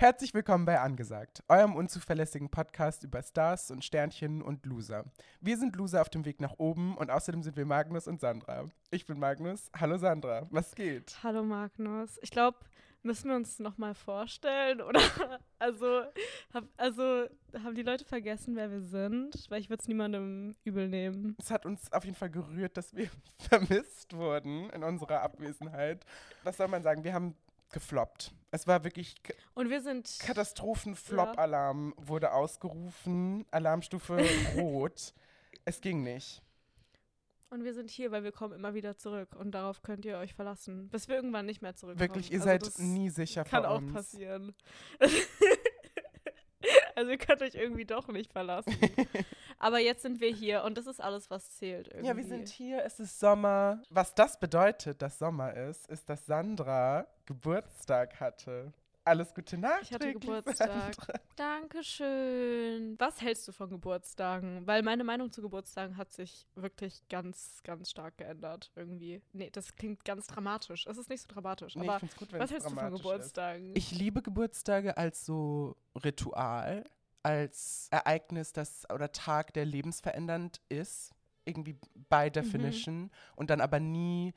Herzlich willkommen bei Angesagt, eurem unzuverlässigen Podcast über Stars und Sternchen und Loser. Wir sind Loser auf dem Weg nach oben und außerdem sind wir Magnus und Sandra. Ich bin Magnus. Hallo Sandra, was geht? Hallo Magnus. Ich glaube, müssen wir uns nochmal vorstellen oder also, hab, also haben die Leute vergessen, wer wir sind? Weil ich würde es niemandem übel nehmen. Es hat uns auf jeden Fall gerührt, dass wir vermisst wurden in unserer Abwesenheit. Was soll man sagen? Wir haben gefloppt. Es war wirklich und wir sind Katastrophen-Flop-Alarm ja. wurde ausgerufen, Alarmstufe rot. Es ging nicht. Und wir sind hier, weil wir kommen immer wieder zurück und darauf könnt ihr euch verlassen, bis wir irgendwann nicht mehr zurückkommen. Wirklich, ihr also seid nie sicher kann vor uns. Kann auch passieren. also ihr könnt euch irgendwie doch nicht verlassen. Aber jetzt sind wir hier und das ist alles, was zählt irgendwie. Ja, wir sind hier, es ist Sommer. Was das bedeutet, dass Sommer ist, ist, dass Sandra Geburtstag hatte. Alles Gute Nacht. Ich hatte Geburtstag. Dankeschön. Was hältst du von Geburtstagen? Weil meine Meinung zu Geburtstagen hat sich wirklich ganz, ganz stark geändert irgendwie. Nee, das klingt ganz dramatisch. Es ist nicht so dramatisch. Nee, aber gut, was hältst du von Geburtstagen? Ist. Ich liebe Geburtstage als so Ritual, als Ereignis, das oder Tag, der lebensverändernd ist. Irgendwie by mhm. definition. Mhm. Und dann aber nie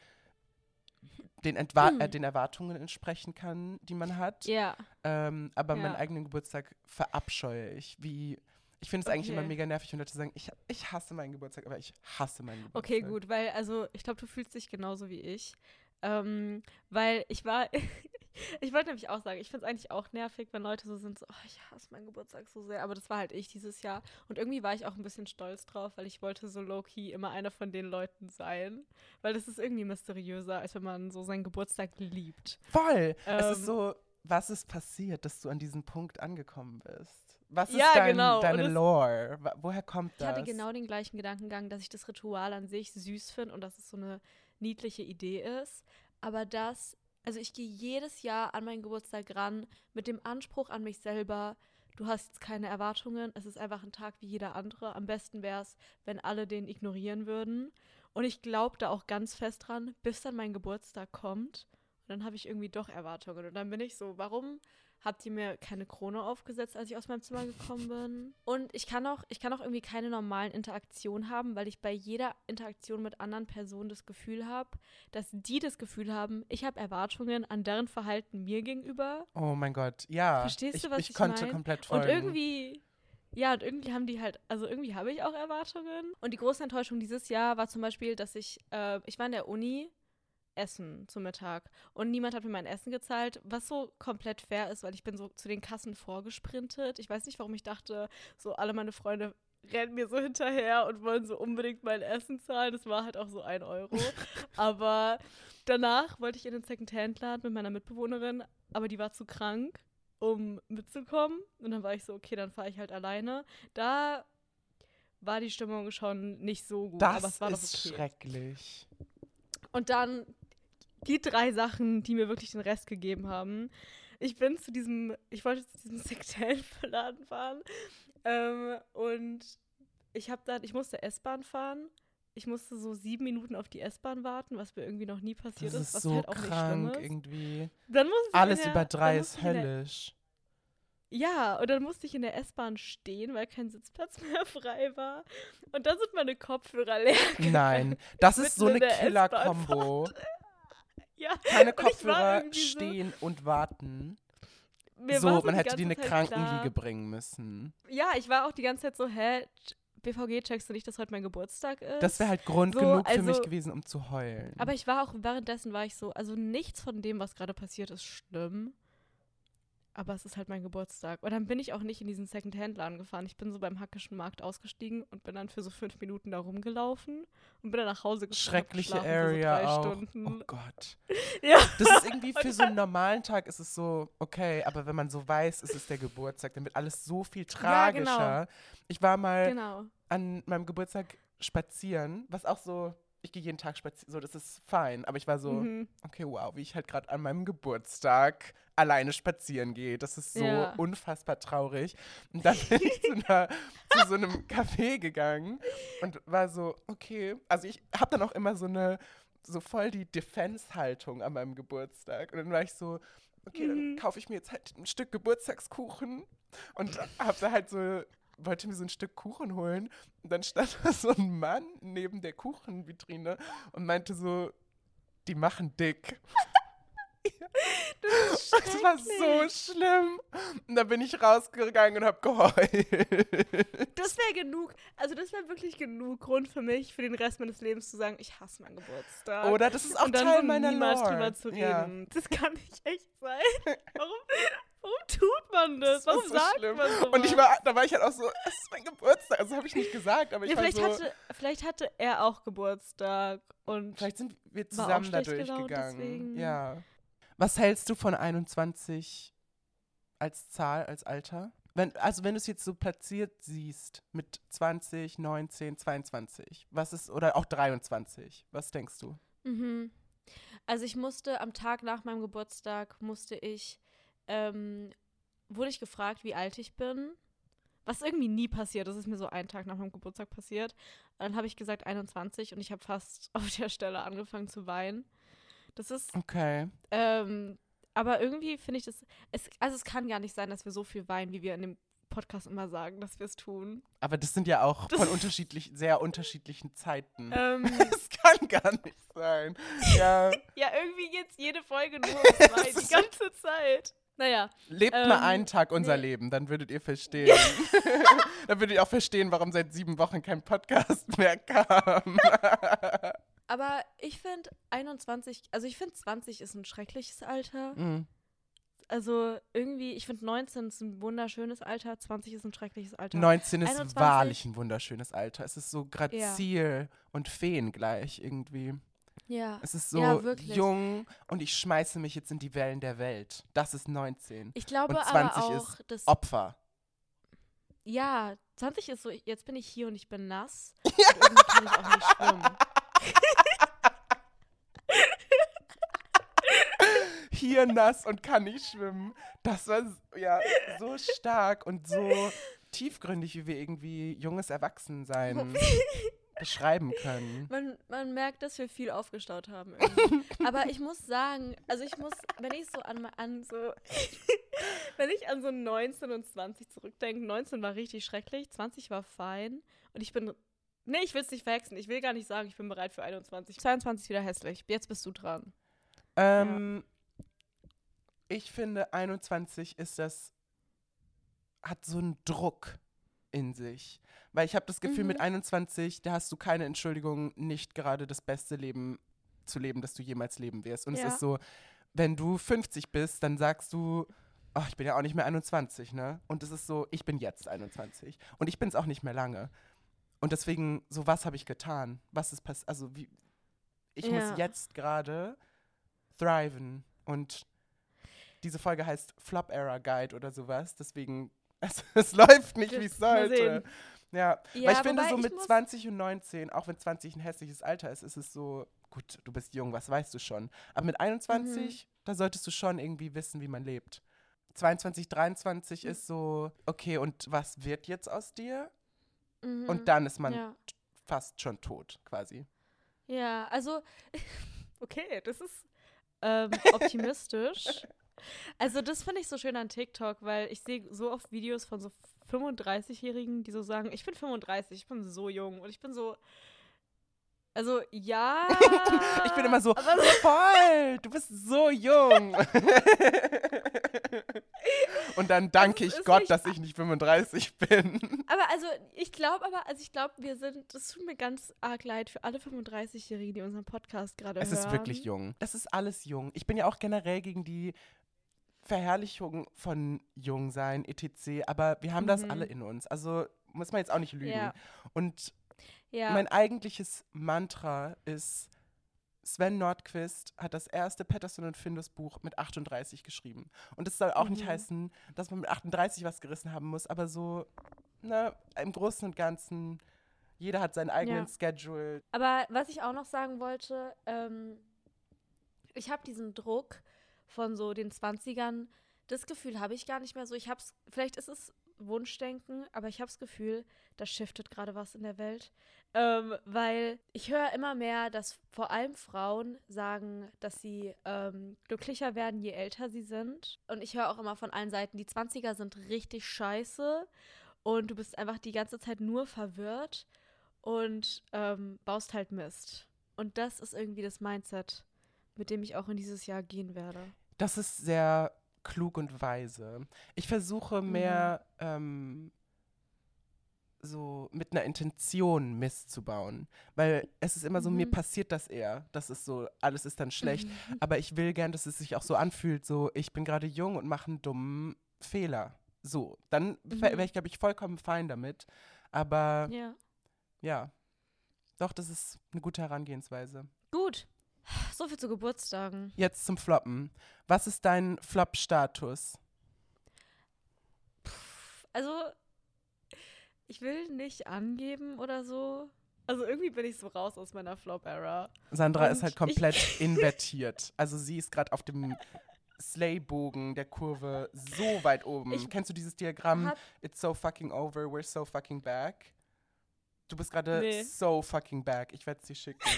den, Entwa hm. äh, den Erwartungen entsprechen kann, die man hat. Ja. Ähm, aber ja. meinen eigenen Geburtstag verabscheue ich. Wie, ich finde es okay. eigentlich immer mega nervig, wenn Leute sagen, ich, ich hasse meinen Geburtstag, aber ich hasse meinen Geburtstag. Okay, gut, weil, also, ich glaube, du fühlst dich genauso wie ich. Ähm, weil ich war, ich wollte nämlich auch sagen, ich finde es eigentlich auch nervig, wenn Leute so sind, so, oh, ich hasse meinen Geburtstag so sehr. Aber das war halt ich dieses Jahr. Und irgendwie war ich auch ein bisschen stolz drauf, weil ich wollte so low-key immer einer von den Leuten sein. Weil das ist irgendwie mysteriöser, als wenn man so seinen Geburtstag liebt. Voll! Ähm, es ist ähm, so, was ist passiert, dass du an diesem Punkt angekommen bist? Was ist ja, dein, genau. deine Lore? Woher kommt das? Ich hatte genau den gleichen Gedankengang, dass ich das Ritual an sich süß finde und dass es so eine niedliche Idee ist. Aber das also ich gehe jedes Jahr an meinen Geburtstag ran mit dem Anspruch an mich selber, du hast jetzt keine Erwartungen, es ist einfach ein Tag wie jeder andere. Am besten wäre es, wenn alle den ignorieren würden. Und ich glaube da auch ganz fest dran, bis dann mein Geburtstag kommt. Und dann habe ich irgendwie doch Erwartungen. Und dann bin ich so, warum habt ihr mir keine Krone aufgesetzt, als ich aus meinem Zimmer gekommen bin. Und ich kann auch, ich kann auch irgendwie keine normalen Interaktionen haben, weil ich bei jeder Interaktion mit anderen Personen das Gefühl habe, dass die das Gefühl haben, ich habe Erwartungen an deren Verhalten mir gegenüber. Oh mein Gott, ja. Verstehst ich, du, was ich, ich konnte mein? komplett folgen. Und irgendwie ja, und irgendwie haben die halt, also irgendwie habe ich auch Erwartungen. Und die große Enttäuschung dieses Jahr war zum Beispiel, dass ich, äh, ich war in der Uni Essen zum Mittag. Und niemand hat mir mein Essen gezahlt, was so komplett fair ist, weil ich bin so zu den Kassen vorgesprintet. Ich weiß nicht, warum ich dachte, so alle meine Freunde rennen mir so hinterher und wollen so unbedingt mein Essen zahlen. Das war halt auch so ein Euro. aber danach wollte ich in den Second-Hand-Laden mit meiner Mitbewohnerin, aber die war zu krank, um mitzukommen. Und dann war ich so, okay, dann fahre ich halt alleine. Da war die Stimmung schon nicht so gut, das aber es war ist okay. schrecklich. Und dann die drei Sachen, die mir wirklich den Rest gegeben haben. Ich bin zu diesem, ich wollte zu diesem Sektellenverladen fahren ähm, und ich habe dann, ich musste S-Bahn fahren. Ich musste so sieben Minuten auf die S-Bahn warten, was mir irgendwie noch nie passiert das ist, was so halt auch krank nicht schlimm ist. irgendwie. Dann Alles der, über drei ist höllisch. Ja, und dann musste ich in der S-Bahn stehen, weil kein Sitzplatz mehr frei war. Und dann sind meine Kopfhörer leer. Nein, das ist so eine Killer-Kombo. Ja, Keine Kopfhörer stehen so und warten. Mir so, man hätte die in eine Krankenliege bringen müssen. Ja, ich war auch die ganze Zeit so, hä, BVG, checkst du nicht, dass heute mein Geburtstag ist? Das wäre halt Grund so, genug also, für mich gewesen, um zu heulen. Aber ich war auch, währenddessen war ich so, also nichts von dem, was gerade passiert, ist schlimm aber es ist halt mein Geburtstag. Und dann bin ich auch nicht in diesen Second-Hand-Laden gefahren. Ich bin so beim Hackischen Markt ausgestiegen und bin dann für so fünf Minuten da rumgelaufen und bin dann nach Hause gefahren. Schreckliche Area so auch. Stunden. Oh Gott. ja. Das ist irgendwie für so einen normalen Tag ist es so, okay, aber wenn man so weiß, es ist der Geburtstag, dann wird alles so viel tragischer. Ja, genau. Ich war mal genau. an meinem Geburtstag spazieren, was auch so ich gehe jeden Tag spazieren, so, das ist fein. Aber ich war so, mhm. okay, wow, wie ich halt gerade an meinem Geburtstag alleine spazieren gehe. Das ist so ja. unfassbar traurig. Und dann bin ich zu, einer, zu so einem Café gegangen und war so, okay. Also ich habe dann auch immer so eine, so voll die Defense-Haltung an meinem Geburtstag. Und dann war ich so, okay, dann mhm. kaufe ich mir jetzt halt ein Stück Geburtstagskuchen und habe da halt so wollte mir so ein Stück Kuchen holen und dann stand da so ein Mann neben der Kuchenvitrine und meinte so, die machen dick. Das, das, war so schlimm. Und dann bin ich rausgegangen und habe geheult. Das wäre genug. Also das wäre wirklich genug Grund für mich, für den Rest meines Lebens zu sagen, ich hasse meinen Geburtstag. Oder das ist auch und dann Teil meiner niemals Lore. drüber zu reden. Ja. Das kann nicht echt sein. Warum, warum tut man das? Warum so sagt schlimm. man so? Und ich war, da war ich halt auch so, es ist mein Geburtstag. Also habe ich nicht gesagt, aber ich ja, vielleicht war so. Hatte, vielleicht hatte er auch Geburtstag und vielleicht sind wir zusammen da durchgegangen. Ja. Was hältst du von 21 als Zahl, als Alter? Wenn, also wenn du es jetzt so platziert siehst mit 20, 19, 22, was ist, oder auch 23, was denkst du? Mhm. Also ich musste am Tag nach meinem Geburtstag, musste ich, ähm, wurde ich gefragt, wie alt ich bin. Was irgendwie nie passiert, das ist mir so einen Tag nach meinem Geburtstag passiert. Dann habe ich gesagt 21 und ich habe fast auf der Stelle angefangen zu weinen. Das ist. Okay. Ähm, aber irgendwie finde ich das. Es, also, es kann gar nicht sein, dass wir so viel weinen, wie wir in dem Podcast immer sagen, dass wir es tun. Aber das sind ja auch das von unterschiedlich, sehr unterschiedlichen Zeiten. Ähm, das kann gar nicht sein. Ja, ja irgendwie jetzt jede Folge nur zwei, die ganze Zeit. Naja. Lebt ähm, mal einen Tag unser nee. Leben, dann würdet ihr verstehen. dann würdet ihr auch verstehen, warum seit sieben Wochen kein Podcast mehr kam. Aber ich finde 21, also ich finde 20 ist ein schreckliches Alter. Mhm. Also irgendwie, ich finde 19 ist ein wunderschönes Alter, 20 ist ein schreckliches Alter. 19 ist 21, wahrlich ein wunderschönes Alter. Es ist so grazil ja. und feengleich irgendwie. Ja. Es ist so ja, jung und ich schmeiße mich jetzt in die Wellen der Welt. Das ist 19. Ich glaube und 20 aber auch, ist Opfer. Ja, 20 ist so, jetzt bin ich hier und ich bin nass. Ja. Und irgendwie kann ich auch nicht schwimmen. Hier nass und kann nicht schwimmen. Das war ja so stark und so tiefgründig, wie wir irgendwie junges Erwachsensein beschreiben können. Man, man merkt, dass wir viel aufgestaut haben. Aber ich muss sagen, also ich muss, wenn ich so an, an so, wenn ich an so 19 und 20 zurückdenke, 19 war richtig schrecklich, 20 war fein und ich bin Nee, ich will es nicht verhexen. Ich will gar nicht sagen, ich bin bereit für 21. 22 ist wieder hässlich. Jetzt bist du dran. Ähm, ja. Ich finde, 21 ist das, hat so einen Druck in sich. Weil ich habe das Gefühl, mhm. mit 21, da hast du keine Entschuldigung, nicht gerade das beste Leben zu leben, das du jemals leben wirst. Und ja. es ist so, wenn du 50 bist, dann sagst du, oh, ich bin ja auch nicht mehr 21, ne? Und es ist so, ich bin jetzt 21. Und ich bin es auch nicht mehr lange. Und deswegen, so was habe ich getan? Was ist passiert? Also, wie, ich ja. muss jetzt gerade thriven. Und diese Folge heißt Flop Error Guide oder sowas. Deswegen, es, es läuft nicht, wie es sollte. Ja. ja, weil ich finde, so mit 20 und 19, auch wenn 20 ein hässliches Alter ist, ist es so, gut, du bist jung, was weißt du schon. Aber mit 21, mhm. da solltest du schon irgendwie wissen, wie man lebt. 22, 23 mhm. ist so, okay, und was wird jetzt aus dir? Mhm. Und dann ist man ja. fast schon tot, quasi. Ja, also, okay, das ist ähm, optimistisch. Also, das finde ich so schön an TikTok, weil ich sehe so oft Videos von so 35-Jährigen, die so sagen, ich bin 35, ich bin so jung und ich bin so, also ja. ich bin immer so, voll, du bist so jung. Und dann danke ich Gott, dass ich nicht 35 bin. Aber also, ich glaube aber, also ich glaube, wir sind, das tut mir ganz arg leid für alle 35-Jährigen, die unseren Podcast gerade hören. Es ist wirklich jung. Es ist alles jung. Ich bin ja auch generell gegen die Verherrlichung von Jungsein, etc. Aber wir haben mhm. das alle in uns. Also muss man jetzt auch nicht lügen. Ja. Und ja. Mein eigentliches Mantra ist, Sven Nordquist hat das erste Patterson und Findus Buch mit 38 geschrieben. Und das soll auch mhm. nicht heißen, dass man mit 38 was gerissen haben muss, aber so, ne, im Großen und Ganzen, jeder hat seinen eigenen ja. Schedule. Aber was ich auch noch sagen wollte, ähm, ich habe diesen Druck von so den 20ern, Das Gefühl habe ich gar nicht mehr so. Ich hab's, vielleicht ist es Wunschdenken, aber ich habe das Gefühl, da shiftet gerade was in der Welt. Ähm, weil ich höre immer mehr, dass vor allem Frauen sagen, dass sie ähm, glücklicher werden, je älter sie sind. Und ich höre auch immer von allen Seiten, die 20er sind richtig scheiße und du bist einfach die ganze Zeit nur verwirrt und ähm, baust halt Mist. Und das ist irgendwie das Mindset, mit dem ich auch in dieses Jahr gehen werde. Das ist sehr klug und weise. Ich versuche mehr mhm. ähm, so mit einer Intention Mist zu bauen. Weil es ist immer so, mhm. mir passiert das eher. Das ist so, alles ist dann schlecht. Mhm. Aber ich will gern, dass es sich auch so anfühlt, so, ich bin gerade jung und mache einen dummen Fehler. So, dann mhm. wäre ich, glaube ich, vollkommen fein damit. Aber ja. ja, doch, das ist eine gute Herangehensweise. Gut. So viel zu Geburtstagen. Jetzt zum Floppen. Was ist dein Flop-Status? Also, ich will nicht angeben oder so. Also irgendwie bin ich so raus aus meiner Flop-Era. Sandra Und ist halt komplett invertiert. Also sie ist gerade auf dem Slay-Bogen der Kurve so weit oben. Ich Kennst du dieses Diagramm? It's so fucking over, we're so fucking back. Du bist gerade nee. so fucking back. Ich werde es dir schicken.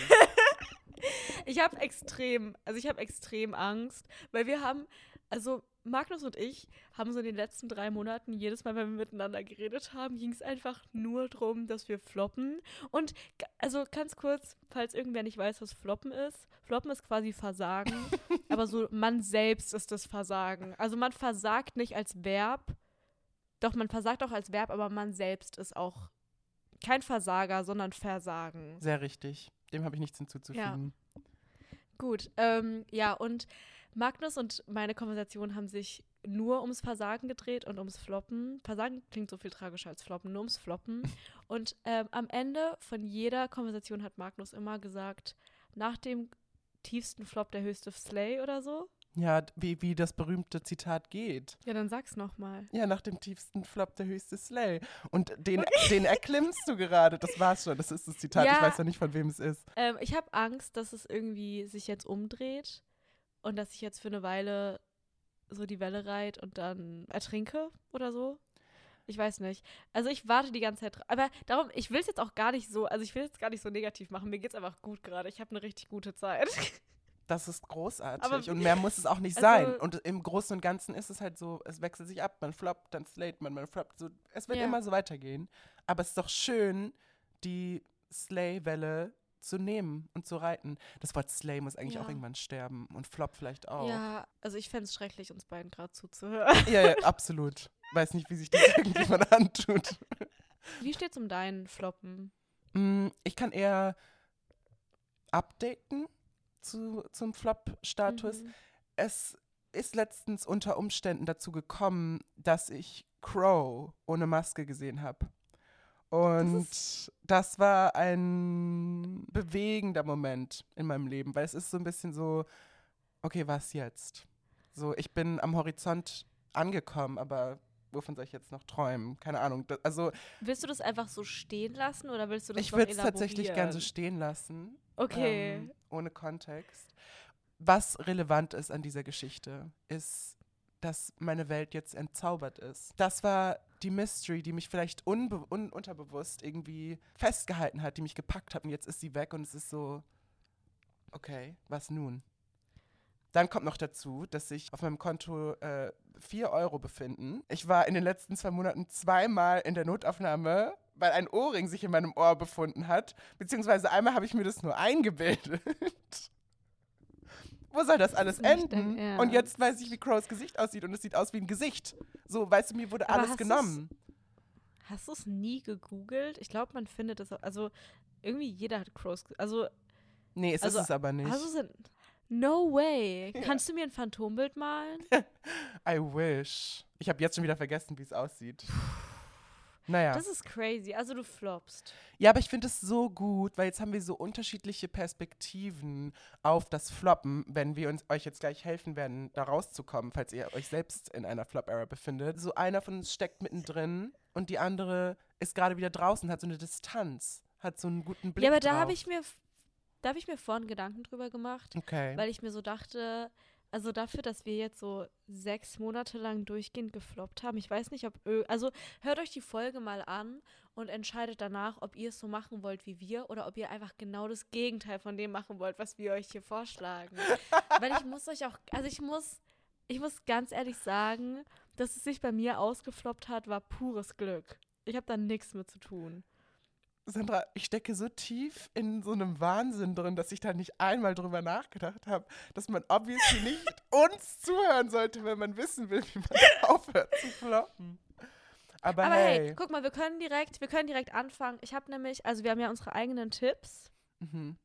Ich habe extrem, also ich habe extrem Angst, weil wir haben, also Magnus und ich haben so in den letzten drei Monaten, jedes Mal, wenn wir miteinander geredet haben, ging es einfach nur darum, dass wir floppen. Und also ganz kurz, falls irgendwer nicht weiß, was floppen ist. Floppen ist quasi Versagen, aber so man selbst ist das Versagen. Also man versagt nicht als Verb, doch man versagt auch als Verb, aber man selbst ist auch kein Versager, sondern Versagen. Sehr richtig. Dem habe ich nichts hinzuzufügen. Ja. Gut, ähm, ja, und Magnus und meine Konversation haben sich nur ums Versagen gedreht und ums Floppen. Versagen klingt so viel tragischer als Floppen, nur ums Floppen. Und ähm, am Ende von jeder Konversation hat Magnus immer gesagt, nach dem tiefsten Flop der höchste Slay oder so. Ja, wie, wie das berühmte Zitat geht. Ja, dann sag's nochmal. Ja, nach dem tiefsten Flop der höchste Slay. Und den, den erklimmst du gerade. Das war's schon. Das ist das Zitat. Ja, ich weiß ja nicht, von wem es ist. Ähm, ich habe Angst, dass es irgendwie sich jetzt umdreht und dass ich jetzt für eine Weile so die Welle reit und dann ertrinke oder so. Ich weiß nicht. Also ich warte die ganze Zeit. Aber darum, ich will es jetzt auch gar nicht so, also ich will es gar nicht so negativ machen. Mir geht's einfach gut gerade. Ich habe eine richtig gute Zeit. Das ist großartig. Aber, und mehr muss es auch nicht also, sein. Und im Großen und Ganzen ist es halt so, es wechselt sich ab. Man floppt, dann slate man, man floppt. So, es wird ja. immer so weitergehen. Aber es ist doch schön, die Slay-Welle zu nehmen und zu reiten. Das Wort Slay muss eigentlich ja. auch irgendwann sterben und Flop vielleicht auch. Ja, also ich fände es schrecklich, uns beiden gerade zuzuhören. Ja, ja, absolut. Weiß nicht, wie sich das irgendjemand antut. Wie steht's um deinen Floppen? Mm, ich kann eher updaten zu, zum Flop-Status. Mhm. Es ist letztens unter Umständen dazu gekommen, dass ich Crow ohne Maske gesehen habe. Und das, das, war ein bewegender Moment in meinem Leben, weil es ist so ein bisschen so, okay, was jetzt? So, ich bin am Horizont angekommen, aber wovon soll ich jetzt noch träumen? Keine Ahnung. Das, also willst du das einfach so stehen lassen oder willst du das Ich würde es tatsächlich gern so stehen lassen. Okay. Ähm, ohne Kontext. Was relevant ist an dieser Geschichte, ist, dass meine Welt jetzt entzaubert ist. Das war die Mystery, die mich vielleicht un unterbewusst irgendwie festgehalten hat, die mich gepackt hat und jetzt ist sie weg und es ist so, okay, was nun? Dann kommt noch dazu, dass sich auf meinem Konto äh, 4 Euro befinden. Ich war in den letzten zwei Monaten zweimal in der Notaufnahme, weil ein Ohrring sich in meinem Ohr befunden hat. Beziehungsweise einmal habe ich mir das nur eingebildet. Wo soll das alles das enden? ja. Und jetzt weiß ich, wie Crows Gesicht aussieht und es sieht aus wie ein Gesicht. So, weißt du, mir wurde Aber alles genommen. Hast du es nie gegoogelt? Ich glaube, man findet es. Also, irgendwie jeder hat Crows. Also. Nee, es also, ist es aber nicht. Also No way. Ja. Kannst du mir ein Phantombild malen? I wish. Ich habe jetzt schon wieder vergessen, wie es aussieht. Naja. Das ist crazy. Also du floppst. Ja, aber ich finde es so gut, weil jetzt haben wir so unterschiedliche Perspektiven auf das Floppen, wenn wir uns euch jetzt gleich helfen werden, da rauszukommen, falls ihr euch selbst in einer Flop-Era befindet. So einer von uns steckt mittendrin und die andere ist gerade wieder draußen, hat so eine Distanz, hat so einen guten Blick. Ja, aber da habe ich mir da habe ich mir vorhin Gedanken drüber gemacht, okay. weil ich mir so dachte, also dafür, dass wir jetzt so sechs Monate lang durchgehend gefloppt haben, ich weiß nicht, ob, also hört euch die Folge mal an und entscheidet danach, ob ihr es so machen wollt wie wir oder ob ihr einfach genau das Gegenteil von dem machen wollt, was wir euch hier vorschlagen. Weil ich muss euch auch, also ich muss, ich muss ganz ehrlich sagen, dass es sich bei mir ausgefloppt hat, war pures Glück. Ich habe da nichts mit zu tun. Sandra, ich stecke so tief in so einem Wahnsinn drin, dass ich da nicht einmal drüber nachgedacht habe, dass man obviously nicht uns zuhören sollte, wenn man wissen will, wie man aufhört zu floppen. Aber, Aber hey. hey. guck mal, wir können direkt, wir können direkt anfangen. Ich habe nämlich, also wir haben ja unsere eigenen Tipps. Mhm.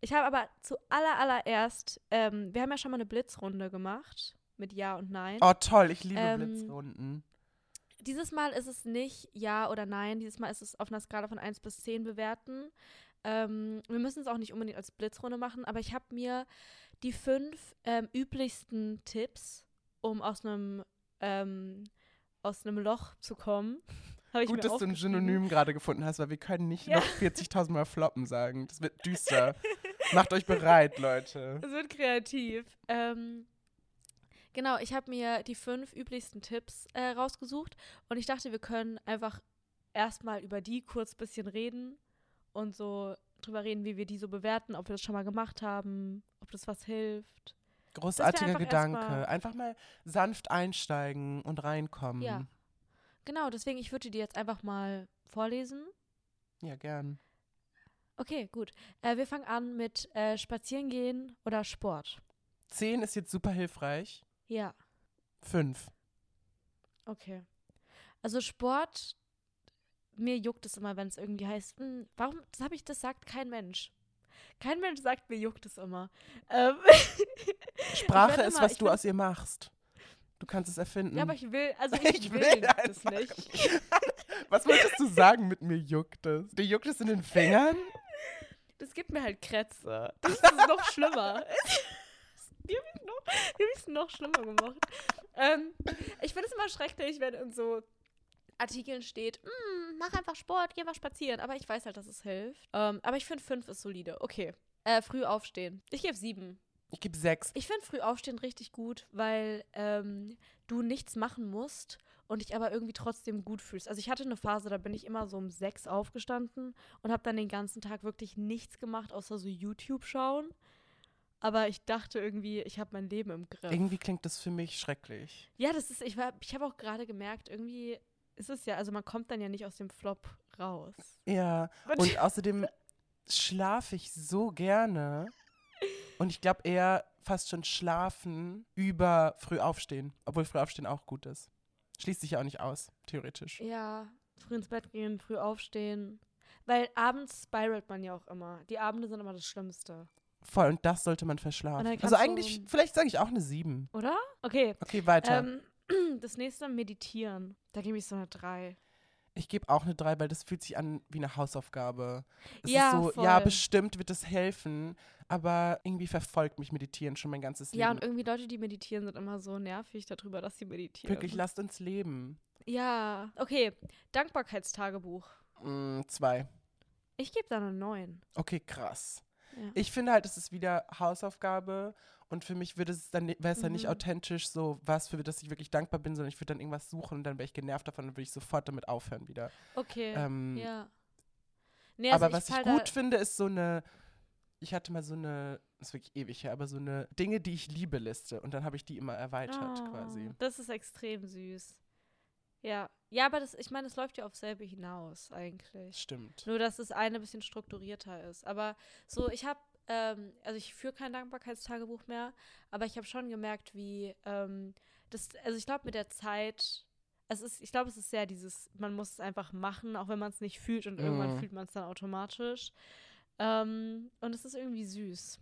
Ich habe aber zu aller allererst, ähm, wir haben ja schon mal eine Blitzrunde gemacht mit Ja und Nein. Oh toll, ich liebe ähm, Blitzrunden dieses Mal ist es nicht Ja oder Nein. Dieses Mal ist es auf einer Skala von 1 bis 10 bewerten. Ähm, wir müssen es auch nicht unbedingt als Blitzrunde machen, aber ich habe mir die fünf ähm, üblichsten Tipps, um aus einem ähm, aus einem Loch zu kommen. Gut, dass du ein Synonym gerade gefunden hast, weil wir können nicht ja. noch 40.000 Mal floppen sagen. Das wird düster. Macht euch bereit, Leute. Es wird kreativ. Ähm, Genau, ich habe mir die fünf üblichsten Tipps äh, rausgesucht und ich dachte, wir können einfach erstmal über die kurz ein bisschen reden und so drüber reden, wie wir die so bewerten, ob wir das schon mal gemacht haben, ob das was hilft. Großartiger einfach Gedanke. Mal einfach mal sanft einsteigen und reinkommen. Ja. Genau, deswegen, ich würde die jetzt einfach mal vorlesen. Ja, gern. Okay, gut. Äh, wir fangen an mit äh, Spazieren gehen oder Sport. Zehn ist jetzt super hilfreich. Ja. Fünf. Okay. Also Sport, mir juckt es immer, wenn es irgendwie heißt, mh, hm, warum, das habe ich, das sagt kein Mensch. Kein Mensch sagt, mir juckt es immer. Ähm Sprache ist, immer, was du aus ihr machst. Du kannst es erfinden. Ja, aber ich will, also ich, ich will, will es nicht. was wolltest du sagen mit mir juckt es? Dir juckt es in den Fingern? Das gibt mir halt Krätze. Das ist noch schlimmer. Die habe ich, noch, hab noch schlimmer gemacht. ähm, ich finde es immer schrecklich, wenn in so Artikeln steht, mm, mach einfach Sport, geh mal spazieren. Aber ich weiß halt, dass es hilft. Ähm, aber ich finde, fünf ist solide. Okay. Äh, früh aufstehen. Ich gebe sieben. Ich gebe sechs. Ich finde früh aufstehen richtig gut, weil ähm, du nichts machen musst und dich aber irgendwie trotzdem gut fühlst. Also ich hatte eine Phase, da bin ich immer so um sechs aufgestanden und habe dann den ganzen Tag wirklich nichts gemacht, außer so YouTube schauen. Aber ich dachte irgendwie, ich habe mein Leben im Griff. Irgendwie klingt das für mich schrecklich. Ja, das ist, ich, ich habe auch gerade gemerkt, irgendwie ist es ja, also man kommt dann ja nicht aus dem Flop raus. Ja, und außerdem schlafe ich so gerne. Und ich glaube eher fast schon schlafen über früh aufstehen, obwohl früh aufstehen auch gut ist. Schließt sich ja auch nicht aus, theoretisch. Ja, früh ins Bett gehen, früh aufstehen. Weil abends spiralt man ja auch immer. Die Abende sind immer das Schlimmste. Voll, und das sollte man verschlafen. Also eigentlich, vielleicht sage ich auch eine 7. Oder? Okay. Okay, weiter. Ähm, das nächste Meditieren. Da gebe ich so eine 3. Ich gebe auch eine 3, weil das fühlt sich an wie eine Hausaufgabe. Es ja, ist so, voll. ja, bestimmt wird es helfen, aber irgendwie verfolgt mich Meditieren schon mein ganzes Leben. Ja, und irgendwie Leute, die meditieren, sind immer so nervig darüber, dass sie meditieren. Wirklich, lasst uns leben. Ja, okay. Dankbarkeitstagebuch. Mm, zwei. Ich gebe da eine 9. Okay, krass. Ich finde halt, es ist wieder Hausaufgabe und für mich würde es dann wäre es dann nicht mhm. authentisch so was für das ich wirklich dankbar bin, sondern ich würde dann irgendwas suchen und dann wäre ich genervt davon und würde ich sofort damit aufhören wieder. Okay. Ähm, ja. Nee, also aber was ich gut finde, ist so eine ich hatte mal so eine, das ist wirklich ewig her, aber so eine Dinge, die ich liebe Liste und dann habe ich die immer erweitert oh, quasi. Das ist extrem süß. Ja. Ja, aber das, ich meine, es läuft ja auf selbe hinaus eigentlich. Stimmt. Nur, dass das eine ein bisschen strukturierter ist. Aber so, ich habe, ähm, also ich führe kein Dankbarkeitstagebuch mehr, aber ich habe schon gemerkt, wie ähm, das, also ich glaube, mit der Zeit, es ist, ich glaube, es ist sehr dieses, man muss es einfach machen, auch wenn man es nicht fühlt und mhm. irgendwann fühlt man es dann automatisch. Ähm, und es ist irgendwie süß.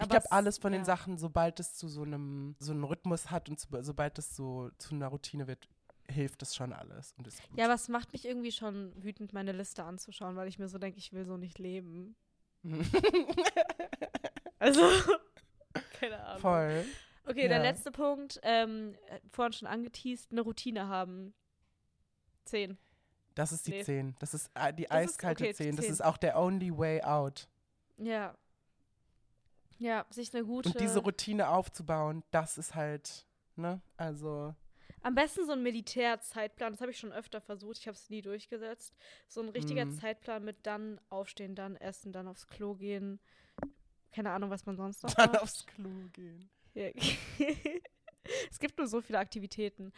Ich glaube, alles von ja. den Sachen, sobald es zu so einem, so einem Rhythmus hat und zu, sobald es so zu einer Routine wird, hilft das schon alles. Und ist Ja, aber es macht mich irgendwie schon wütend, meine Liste anzuschauen, weil ich mir so denke, ich will so nicht leben. also, keine Ahnung. Voll. Okay, ja. der letzte Punkt, ähm, vorhin schon angeteased, eine Routine haben. Zehn. Das ist die nee. 10. Das ist äh, die das eiskalte ist, okay, 10. Das ist auch der only way out. Ja. Ja, sich eine gute. Und diese Routine aufzubauen, das ist halt, ne, also. Am besten so ein Militärzeitplan, das habe ich schon öfter versucht, ich habe es nie durchgesetzt. So ein richtiger mm. Zeitplan mit dann aufstehen, dann essen, dann aufs Klo gehen. Keine Ahnung, was man sonst noch Dann macht. aufs Klo gehen. Ja. es gibt nur so viele Aktivitäten.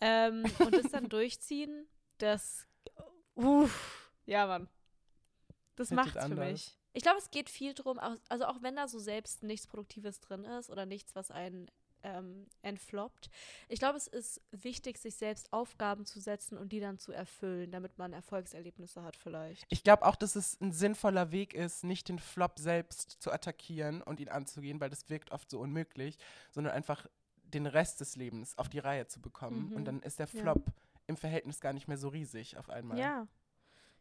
Ähm, und das dann durchziehen, das. Uff, ja, Mann. Das macht für mich. Ich glaube, es geht viel drum, also auch wenn da so selbst nichts Produktives drin ist oder nichts, was einen ähm, entfloppt. Ich glaube, es ist wichtig, sich selbst Aufgaben zu setzen und die dann zu erfüllen, damit man Erfolgserlebnisse hat vielleicht. Ich glaube auch, dass es ein sinnvoller Weg ist, nicht den Flop selbst zu attackieren und ihn anzugehen, weil das wirkt oft so unmöglich, sondern einfach den Rest des Lebens auf die Reihe zu bekommen. Mhm. Und dann ist der Flop ja. im Verhältnis gar nicht mehr so riesig auf einmal. Ja,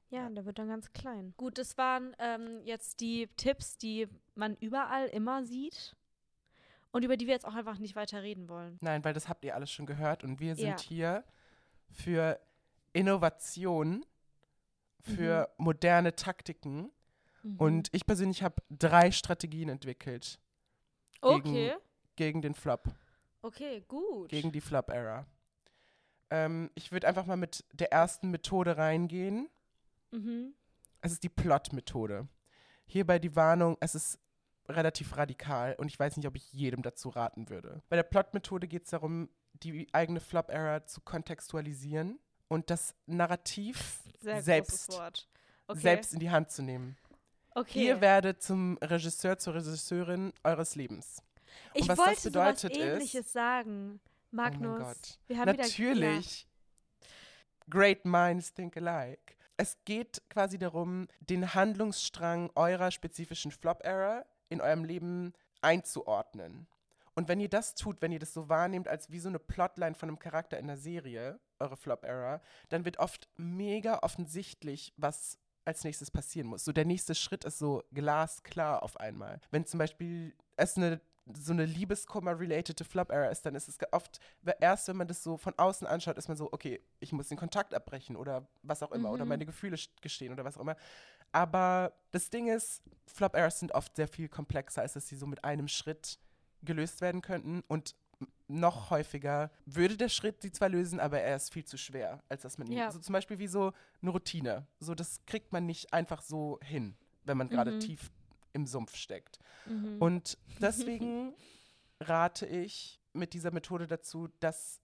ja, der wird dann ganz klein. Gut, das waren ähm, jetzt die Tipps, die man überall immer sieht und über die wir jetzt auch einfach nicht weiter reden wollen. Nein, weil das habt ihr alles schon gehört und wir sind ja. hier für Innovation, für mhm. moderne Taktiken. Mhm. Und ich persönlich habe drei Strategien entwickelt. Gegen, okay. Gegen den Flop. Okay, gut. Gegen die Flop-Era. Ähm, ich würde einfach mal mit der ersten Methode reingehen. Mhm. Es ist die Plot-Methode. Hierbei die Warnung, es ist relativ radikal und ich weiß nicht, ob ich jedem dazu raten würde. Bei der Plot-Methode geht es darum, die eigene Flop-Era zu kontextualisieren und das Narrativ selbst, okay. selbst in die Hand zu nehmen. Okay. Ihr werdet zum Regisseur, zur Regisseurin eures Lebens. Und ich was wollte das bedeutet Ähnliches ist, sagen, Magnus. Oh mein Gott. Wir haben Natürlich. Wieder, Great minds think alike. Es geht quasi darum, den Handlungsstrang eurer spezifischen Flop-Era in eurem Leben einzuordnen. Und wenn ihr das tut, wenn ihr das so wahrnehmt als wie so eine Plotline von einem Charakter in der Serie, eure Flop-Era, dann wird oft mega offensichtlich, was als nächstes passieren muss. So der nächste Schritt ist so glasklar auf einmal. Wenn zum Beispiel es eine so eine Liebeskummer-related Flop-Era ist, dann ist es oft, erst wenn man das so von außen anschaut, ist man so, okay, ich muss den Kontakt abbrechen oder was auch immer mhm. oder meine Gefühle gestehen oder was auch immer. Aber das Ding ist, Flop-Eras sind oft sehr viel komplexer, als dass sie so mit einem Schritt gelöst werden könnten und noch häufiger würde der Schritt sie zwar lösen, aber er ist viel zu schwer, als dass man ihn, ja. so zum Beispiel wie so eine Routine. So, das kriegt man nicht einfach so hin, wenn man gerade mhm. tief im Sumpf steckt. Mhm. Und deswegen rate ich mit dieser Methode dazu, dass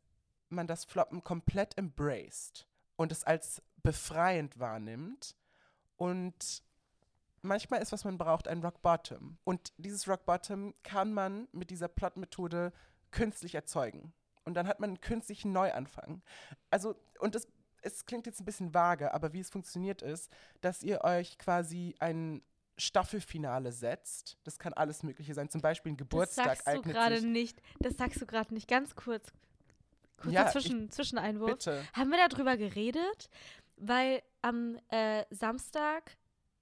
man das Floppen komplett embraced und es als befreiend wahrnimmt. Und manchmal ist, was man braucht, ein Rock Bottom. Und dieses Rock Bottom kann man mit dieser Plot-Methode künstlich erzeugen. Und dann hat man einen künstlichen Neuanfang. Also, und das, es klingt jetzt ein bisschen vage, aber wie es funktioniert ist, dass ihr euch quasi ein Staffelfinale setzt. Das kann alles Mögliche sein. Zum Beispiel ein Geburtstag. Das sagst du gerade nicht. Das sagst du gerade nicht. Ganz kurz. Kurzer ja, Zwischen, ich, Zwischeneinwurf. Bitte. Haben wir darüber geredet? Weil am äh, Samstag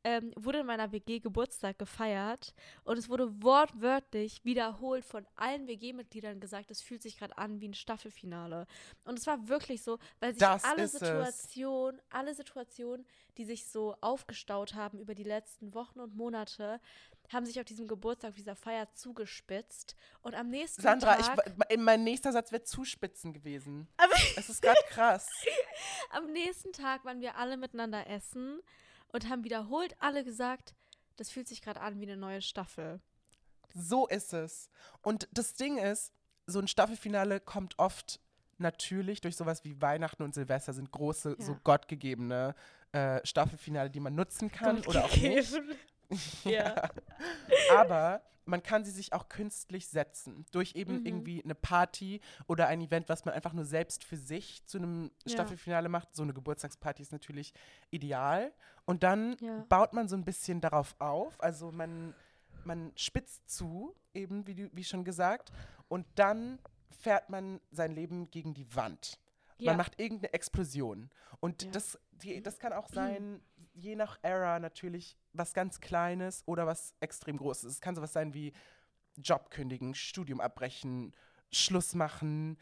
ähm, wurde in meiner WG Geburtstag gefeiert und es wurde wortwörtlich wiederholt von allen WG-Mitgliedern gesagt, es fühlt sich gerade an wie ein Staffelfinale. Und es war wirklich so, weil sich das alle Situationen, alle Situationen, die sich so aufgestaut haben über die letzten Wochen und Monate, haben sich auf diesem Geburtstag, auf dieser Feier zugespitzt. Und am nächsten Sandra, Tag. Sandra, mein nächster Satz wäre zuspitzen gewesen. Aber es ist gerade krass. am nächsten Tag waren wir alle miteinander essen und haben wiederholt alle gesagt, das fühlt sich gerade an wie eine neue Staffel. So ist es. Und das Ding ist, so ein Staffelfinale kommt oft natürlich durch sowas wie Weihnachten und Silvester sind große, ja. so gottgegebene äh, Staffelfinale, die man nutzen kann oder auch nicht. ja. Aber man kann sie sich auch künstlich setzen. Durch eben mhm. irgendwie eine Party oder ein Event, was man einfach nur selbst für sich zu einem ja. Staffelfinale macht. So eine Geburtstagsparty ist natürlich ideal. Und dann ja. baut man so ein bisschen darauf auf. Also man, man spitzt zu, eben wie, wie schon gesagt. Und dann fährt man sein Leben gegen die Wand. Ja. Man macht irgendeine Explosion. Und das, die, das kann auch sein je nach Era natürlich was ganz Kleines oder was extrem Großes. Es kann sowas sein wie Job kündigen, Studium abbrechen, Schluss machen.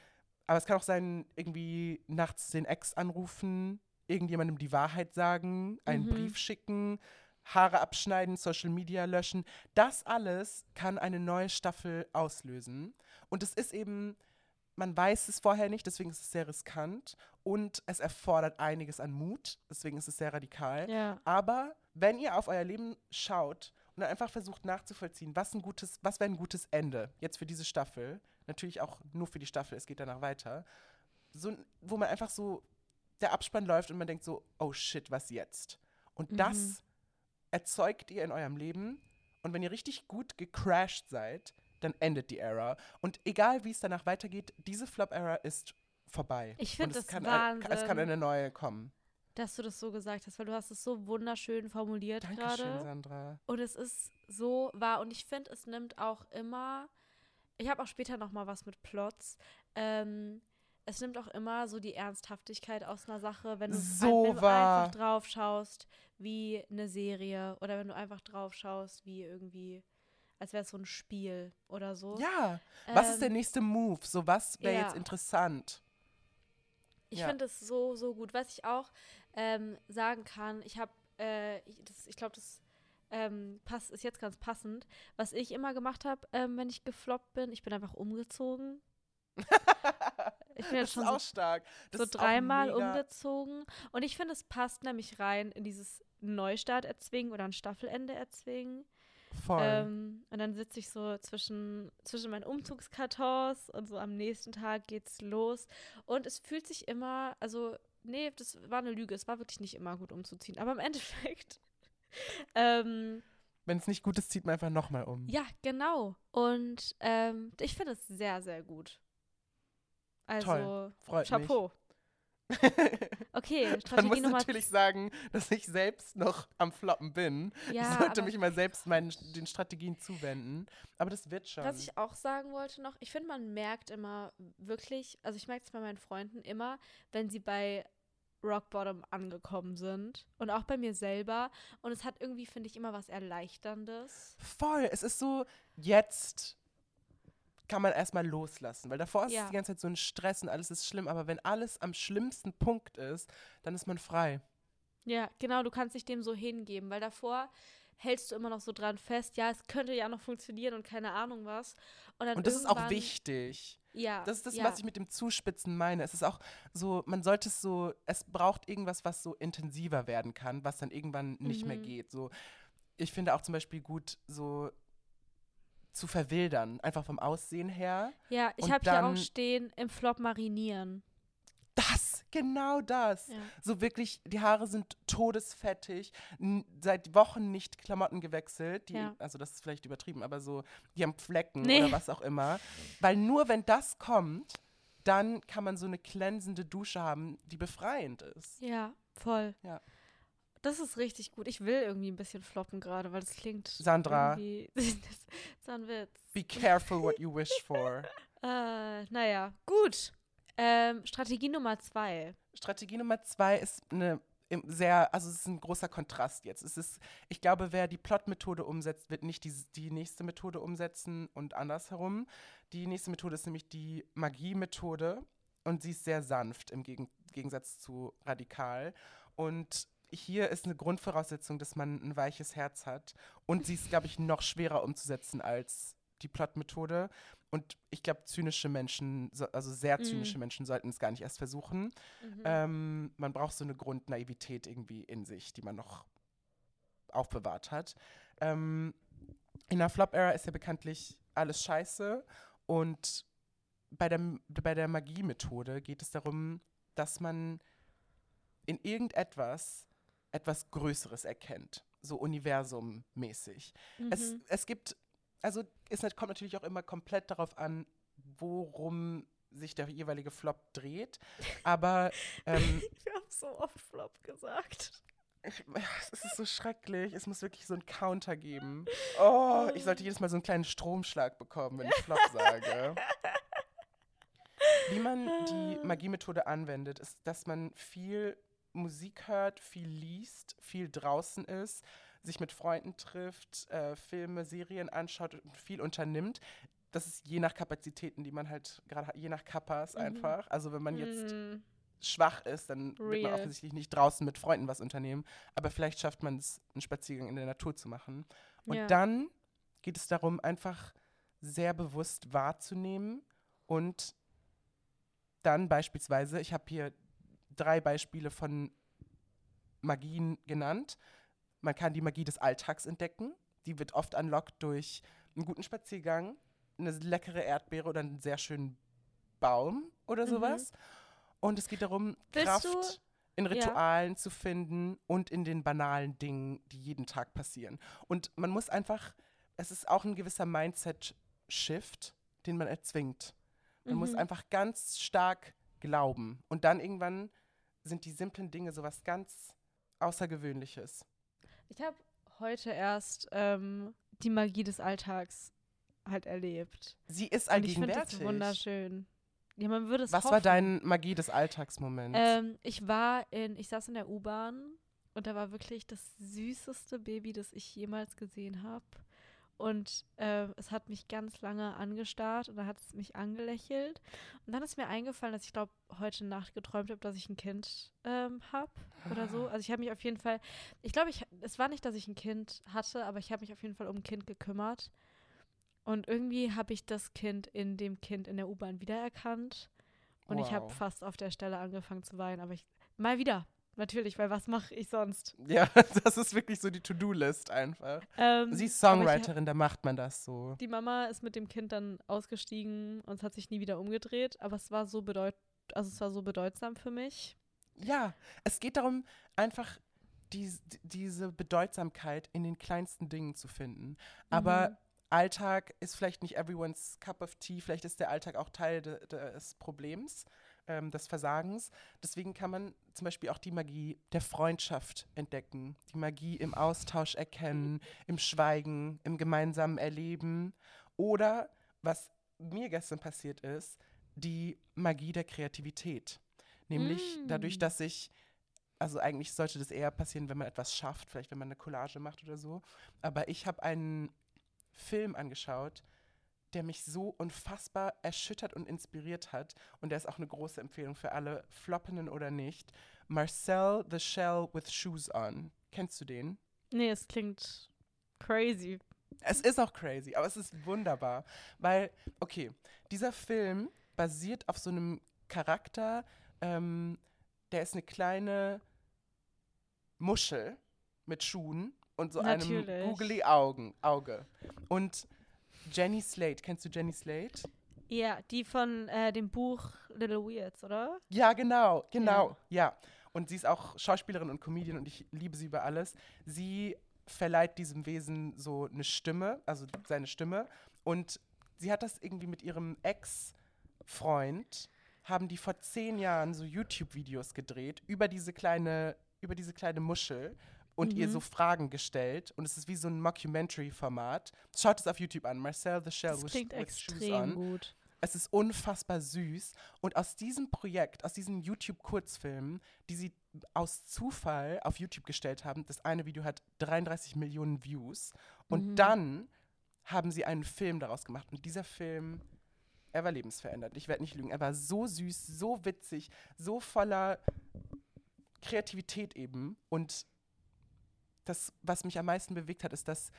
Aber es kann auch sein, irgendwie nachts den Ex anrufen, irgendjemandem die Wahrheit sagen, einen mhm. Brief schicken, Haare abschneiden, Social Media löschen. Das alles kann eine neue Staffel auslösen. Und es ist eben, man weiß es vorher nicht, deswegen ist es sehr riskant. Und es erfordert einiges an Mut, deswegen ist es sehr radikal. Ja. Aber wenn ihr auf euer Leben schaut und dann einfach versucht nachzuvollziehen, was ein gutes, was wäre ein gutes Ende jetzt für diese Staffel, natürlich auch nur für die Staffel, es geht danach weiter, so, wo man einfach so, der Abspann läuft und man denkt so, oh shit, was jetzt? Und mhm. das erzeugt ihr in eurem Leben. Und wenn ihr richtig gut gecrashed seid, dann endet die Era. Und egal wie es danach weitergeht, diese Flop-Era ist vorbei. Ich finde es kann, Wahnsinn, es kann eine neue kommen. Dass du das so gesagt hast, weil du hast es so wunderschön formuliert gerade. Dankeschön, Sandra. Und es ist so wahr. Und ich finde, es nimmt auch immer. Ich habe auch später noch mal was mit Plots. Ähm, es nimmt auch immer so die Ernsthaftigkeit aus einer Sache, wenn du, so ein, wenn du einfach drauf schaust wie eine Serie oder wenn du einfach drauf schaust wie irgendwie, als wäre es so ein Spiel oder so. Ja, was ist der ähm, nächste Move? So, was wäre ja. jetzt interessant? Ich ja. finde es so, so gut. Was ich auch ähm, sagen kann, ich habe, äh, ich, ich glaube, das ähm, passt, ist jetzt ganz passend. Was ich immer gemacht habe, ähm, wenn ich gefloppt bin, ich bin einfach umgezogen. Ich bin jetzt schon so, so dreimal umgezogen. Und ich finde, es passt nämlich rein in dieses Neustart erzwingen oder ein Staffelende erzwingen. Voll. Ähm, und dann sitze ich so zwischen, zwischen meinen Umzugskartons und so am nächsten Tag geht's los. Und es fühlt sich immer, also, nee, das war eine Lüge. Es war wirklich nicht immer gut umzuziehen. Aber im Endeffekt. ähm, Wenn es nicht gut ist, zieht man einfach nochmal um. Ja, genau. Und ähm, ich finde es sehr, sehr gut. Also, Toll. Freut Chapeau. Mich. okay, Strategie Man muss Nummer natürlich sagen, dass ich selbst noch am Floppen bin. Ja, ich sollte mich immer selbst meinen, den Strategien zuwenden. Aber das wird schon. Was ich auch sagen wollte noch, ich finde, man merkt immer wirklich, also ich merke es bei meinen Freunden immer, wenn sie bei Rock Bottom angekommen sind. Und auch bei mir selber. Und es hat irgendwie, finde ich, immer was Erleichterndes. Voll. Es ist so, jetzt kann man erstmal loslassen, weil davor ist ja. es die ganze Zeit so ein Stress und alles ist schlimm, aber wenn alles am schlimmsten Punkt ist, dann ist man frei. Ja, genau, du kannst dich dem so hingeben, weil davor hältst du immer noch so dran fest, ja, es könnte ja noch funktionieren und keine Ahnung was. Und, und das ist auch wichtig. Ja. Das ist das, ja. was ich mit dem Zuspitzen meine. Es ist auch so, man sollte es so, es braucht irgendwas, was so intensiver werden kann, was dann irgendwann nicht mhm. mehr geht. So, ich finde auch zum Beispiel gut, so zu verwildern, einfach vom Aussehen her. Ja, ich habe hier auch stehen, im Flop marinieren. Das, genau das. Ja. So wirklich, die Haare sind todesfettig, seit Wochen nicht Klamotten gewechselt. Die, ja. Also das ist vielleicht übertrieben, aber so, die haben Flecken nee. oder was auch immer. Weil nur wenn das kommt, dann kann man so eine glänzende Dusche haben, die befreiend ist. Ja, voll. Ja. Das ist richtig gut. Ich will irgendwie ein bisschen floppen gerade, weil es klingt. Sandra. Das ist ein Witz. Be careful what you wish for. äh, naja, gut. Ähm, Strategie Nummer zwei. Strategie Nummer zwei ist eine sehr, also es ist ein großer Kontrast jetzt. Es ist, ich glaube, wer die Plot-Methode umsetzt, wird nicht die, die nächste Methode umsetzen und andersherum. Die nächste Methode ist nämlich die Magie-Methode und sie ist sehr sanft im Gegen Gegensatz zu radikal. Und hier ist eine Grundvoraussetzung, dass man ein weiches Herz hat. Und sie ist, glaube ich, noch schwerer umzusetzen als die Plot-Methode. Und ich glaube, zynische Menschen, also sehr mhm. zynische mm. Menschen, sollten es gar nicht erst versuchen. Mhm. Ähm, man braucht so eine Grundnaivität irgendwie in sich, die man noch aufbewahrt hat. Ähm, in der Flop-Era ist ja bekanntlich alles scheiße. Und bei der, bei der Magie-Methode geht es darum, dass man in irgendetwas etwas Größeres erkennt, so universummäßig. Mhm. Es, es gibt, also es kommt natürlich auch immer komplett darauf an, worum sich der jeweilige Flop dreht, aber ähm, Wir haben so oft Flop gesagt. Ich, es ist so schrecklich. Es muss wirklich so einen Counter geben. Oh, ich sollte jedes Mal so einen kleinen Stromschlag bekommen, wenn ich Flop sage. Wie man die Magiemethode anwendet, ist, dass man viel Musik hört, viel liest, viel draußen ist, sich mit Freunden trifft, äh, Filme, Serien anschaut und viel unternimmt. Das ist je nach Kapazitäten, die man halt gerade hat, je nach Kappas mhm. einfach. Also wenn man jetzt mhm. schwach ist, dann Real. wird man offensichtlich nicht draußen mit Freunden was unternehmen. Aber vielleicht schafft man es, einen Spaziergang in der Natur zu machen. Und ja. dann geht es darum, einfach sehr bewusst wahrzunehmen und dann beispielsweise, ich habe hier drei Beispiele von Magien genannt. Man kann die Magie des Alltags entdecken. Die wird oft unlocked durch einen guten Spaziergang, eine leckere Erdbeere oder einen sehr schönen Baum oder mhm. sowas. Mhm. Und es geht darum, Bist Kraft in Ritualen ja. zu finden und in den banalen Dingen, die jeden Tag passieren. Und man muss einfach, es ist auch ein gewisser Mindset-Shift, den man erzwingt. Man mhm. muss einfach ganz stark glauben. Und dann irgendwann sind die simplen Dinge sowas ganz Außergewöhnliches. Ich habe heute erst ähm, die Magie des Alltags halt erlebt. Sie ist allgegenwärtig. ich finde das wunderschön. Ja, man würde es Was hoffen. war dein Magie des Alltagsmoment? Ähm, ich war in, ich saß in der U-Bahn und da war wirklich das süßeste Baby, das ich jemals gesehen habe. Und äh, es hat mich ganz lange angestarrt und da hat es mich angelächelt. Und dann ist mir eingefallen, dass ich glaube, heute Nacht geträumt habe, dass ich ein Kind ähm, habe oder so. Also ich habe mich auf jeden Fall, ich glaube, ich, es war nicht, dass ich ein Kind hatte, aber ich habe mich auf jeden Fall um ein Kind gekümmert. Und irgendwie habe ich das Kind in dem Kind in der U-Bahn wiedererkannt. Und wow. ich habe fast auf der Stelle angefangen zu weinen. Aber ich, mal wieder, natürlich, weil was mache ich sonst? Ja, das ist wirklich so die To-Do-List einfach. Ähm, Sie ist Songwriterin, da macht man das so. Die Mama ist mit dem Kind dann ausgestiegen und es hat sich nie wieder umgedreht. Aber es war so bedeut also es war so bedeutsam für mich. Ja, es geht darum, einfach die, diese Bedeutsamkeit in den kleinsten Dingen zu finden. Aber mhm. Alltag ist vielleicht nicht everyone's cup of tea, vielleicht ist der Alltag auch Teil de, des Problems, ähm, des Versagens. Deswegen kann man zum Beispiel auch die Magie der Freundschaft entdecken, die Magie im Austausch erkennen, im Schweigen, im gemeinsamen Erleben oder, was mir gestern passiert ist, die Magie der Kreativität. Nämlich mm. dadurch, dass ich also eigentlich sollte das eher passieren, wenn man etwas schafft, vielleicht wenn man eine Collage macht oder so. Aber ich habe einen Film angeschaut, der mich so unfassbar erschüttert und inspiriert hat. Und der ist auch eine große Empfehlung für alle, Floppenden oder nicht. Marcel the Shell with Shoes On. Kennst du den? Nee, es klingt crazy. Es ist auch crazy, aber es ist wunderbar. Weil, okay, dieser Film basiert auf so einem Charakter, ähm, der ist eine kleine Muschel mit Schuhen und so Natürlich. einem googly Augen, Auge. Und Jenny Slate, kennst du Jenny Slate? Ja, die von äh, dem Buch Little Weirds, oder? Ja, genau, genau, ja. ja. Und sie ist auch Schauspielerin und Comedian und ich liebe sie über alles. Sie verleiht diesem Wesen so eine Stimme, also seine Stimme. Und sie hat das irgendwie mit ihrem Ex-Freund, haben die vor zehn Jahren so YouTube-Videos gedreht über diese kleine, über diese kleine Muschel und mhm. ihr so Fragen gestellt. Und es ist wie so ein Mockumentary-Format. Schaut es auf YouTube an. Marcel the Shell das klingt with, extrem gut. Es ist unfassbar süß. Und aus diesem Projekt, aus diesen YouTube-Kurzfilmen, die sie aus Zufall auf YouTube gestellt haben, das eine Video hat 33 Millionen Views. Und mhm. dann haben sie einen Film daraus gemacht. Und dieser Film, er war lebensverändert. Ich werde nicht lügen. Er war so süß, so witzig, so voller Kreativität eben. Und das, was mich am meisten bewegt hat, ist, dass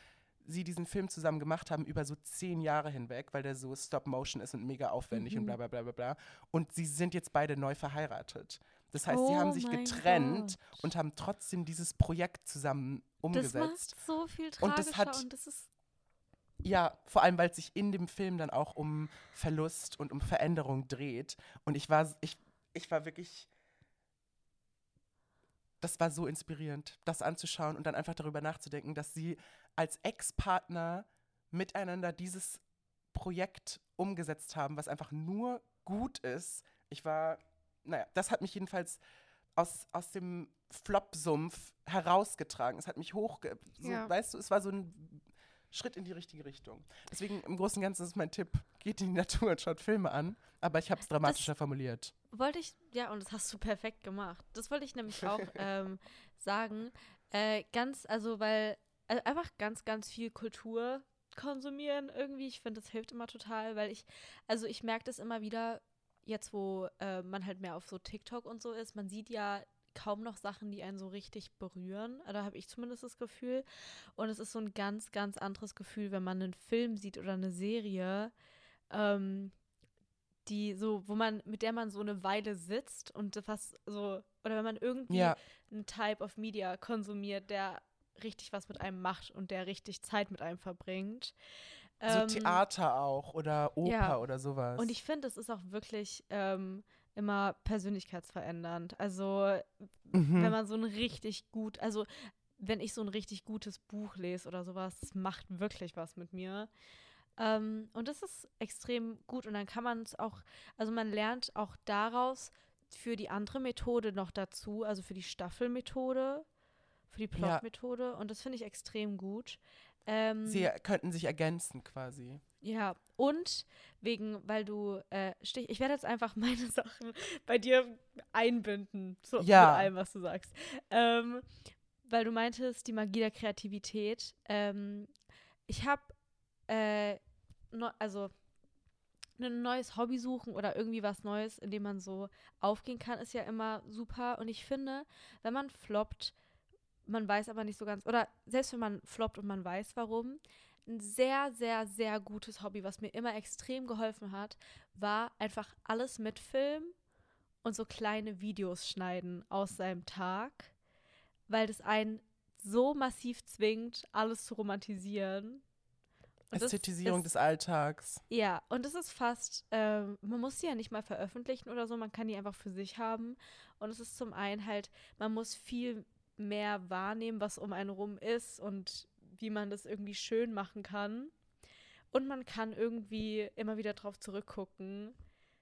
sie diesen Film zusammen gemacht haben über so zehn Jahre hinweg, weil der so Stop-Motion ist und mega aufwendig mhm. und bla bla bla bla bla. Und sie sind jetzt beide neu verheiratet. Das heißt, oh sie haben sich getrennt Gott. und haben trotzdem dieses Projekt zusammen umgesetzt. Das macht so viel tragischer und das, hat, und das ist ja, vor allem, weil es sich in dem Film dann auch um Verlust und um Veränderung dreht. Und ich war, ich, ich war wirklich das war so inspirierend, das anzuschauen und dann einfach darüber nachzudenken, dass sie als Ex-Partner miteinander dieses Projekt umgesetzt haben, was einfach nur gut ist. Ich war, naja, das hat mich jedenfalls aus, aus dem Flop-Sumpf herausgetragen. Es hat mich hoch, so, ja. weißt du, es war so ein Schritt in die richtige Richtung. Deswegen im Großen und Ganzen ist mein Tipp, geht in die Natur und schaut Filme an, aber ich habe es dramatischer das formuliert. Wollte ich, ja, und das hast du perfekt gemacht. Das wollte ich nämlich auch ähm, sagen. Äh, ganz, also, weil, also einfach ganz, ganz viel Kultur konsumieren irgendwie. Ich finde, das hilft immer total, weil ich, also ich merke das immer wieder, jetzt, wo äh, man halt mehr auf so TikTok und so ist, man sieht ja kaum noch Sachen, die einen so richtig berühren. Da habe ich zumindest das Gefühl. Und es ist so ein ganz, ganz anderes Gefühl, wenn man einen Film sieht oder eine Serie, ähm, die so, wo man, mit der man so eine Weile sitzt und fast so, oder wenn man irgendwie ja. einen Type of Media konsumiert, der richtig was mit einem macht und der richtig Zeit mit einem verbringt. So ähm, Theater auch oder Oper ja. oder sowas. Und ich finde, es ist auch wirklich ähm, immer persönlichkeitsverändernd. Also, mhm. wenn man so ein richtig gut, also wenn ich so ein richtig gutes Buch lese oder sowas, das macht wirklich was mit mir. Ähm, und das ist extrem gut. Und dann kann man es auch, also man lernt auch daraus für die andere Methode noch dazu, also für die Staffelmethode, für die Plotmethode. Ja. Und das finde ich extrem gut. Ähm, Sie könnten sich ergänzen quasi. Ja, und wegen, weil du, äh, Stich, ich werde jetzt einfach meine Sachen bei dir einbinden, so ja. mit allem, was du sagst. Ähm, weil du meintest, die Magie der Kreativität. Ähm, ich habe, äh, no, also ein neues Hobby suchen oder irgendwie was Neues, in dem man so aufgehen kann, ist ja immer super. Und ich finde, wenn man floppt, man weiß aber nicht so ganz, oder selbst wenn man floppt und man weiß warum, ein sehr, sehr, sehr gutes Hobby, was mir immer extrem geholfen hat, war einfach alles mitfilmen und so kleine Videos schneiden aus seinem Tag, weil das einen so massiv zwingt, alles zu romantisieren. Und Ästhetisierung ist, des Alltags. Ja, und es ist fast, ähm, man muss sie ja nicht mal veröffentlichen oder so, man kann die einfach für sich haben. Und es ist zum einen halt, man muss viel mehr wahrnehmen, was um einen rum ist und wie man das irgendwie schön machen kann. Und man kann irgendwie immer wieder drauf zurückgucken,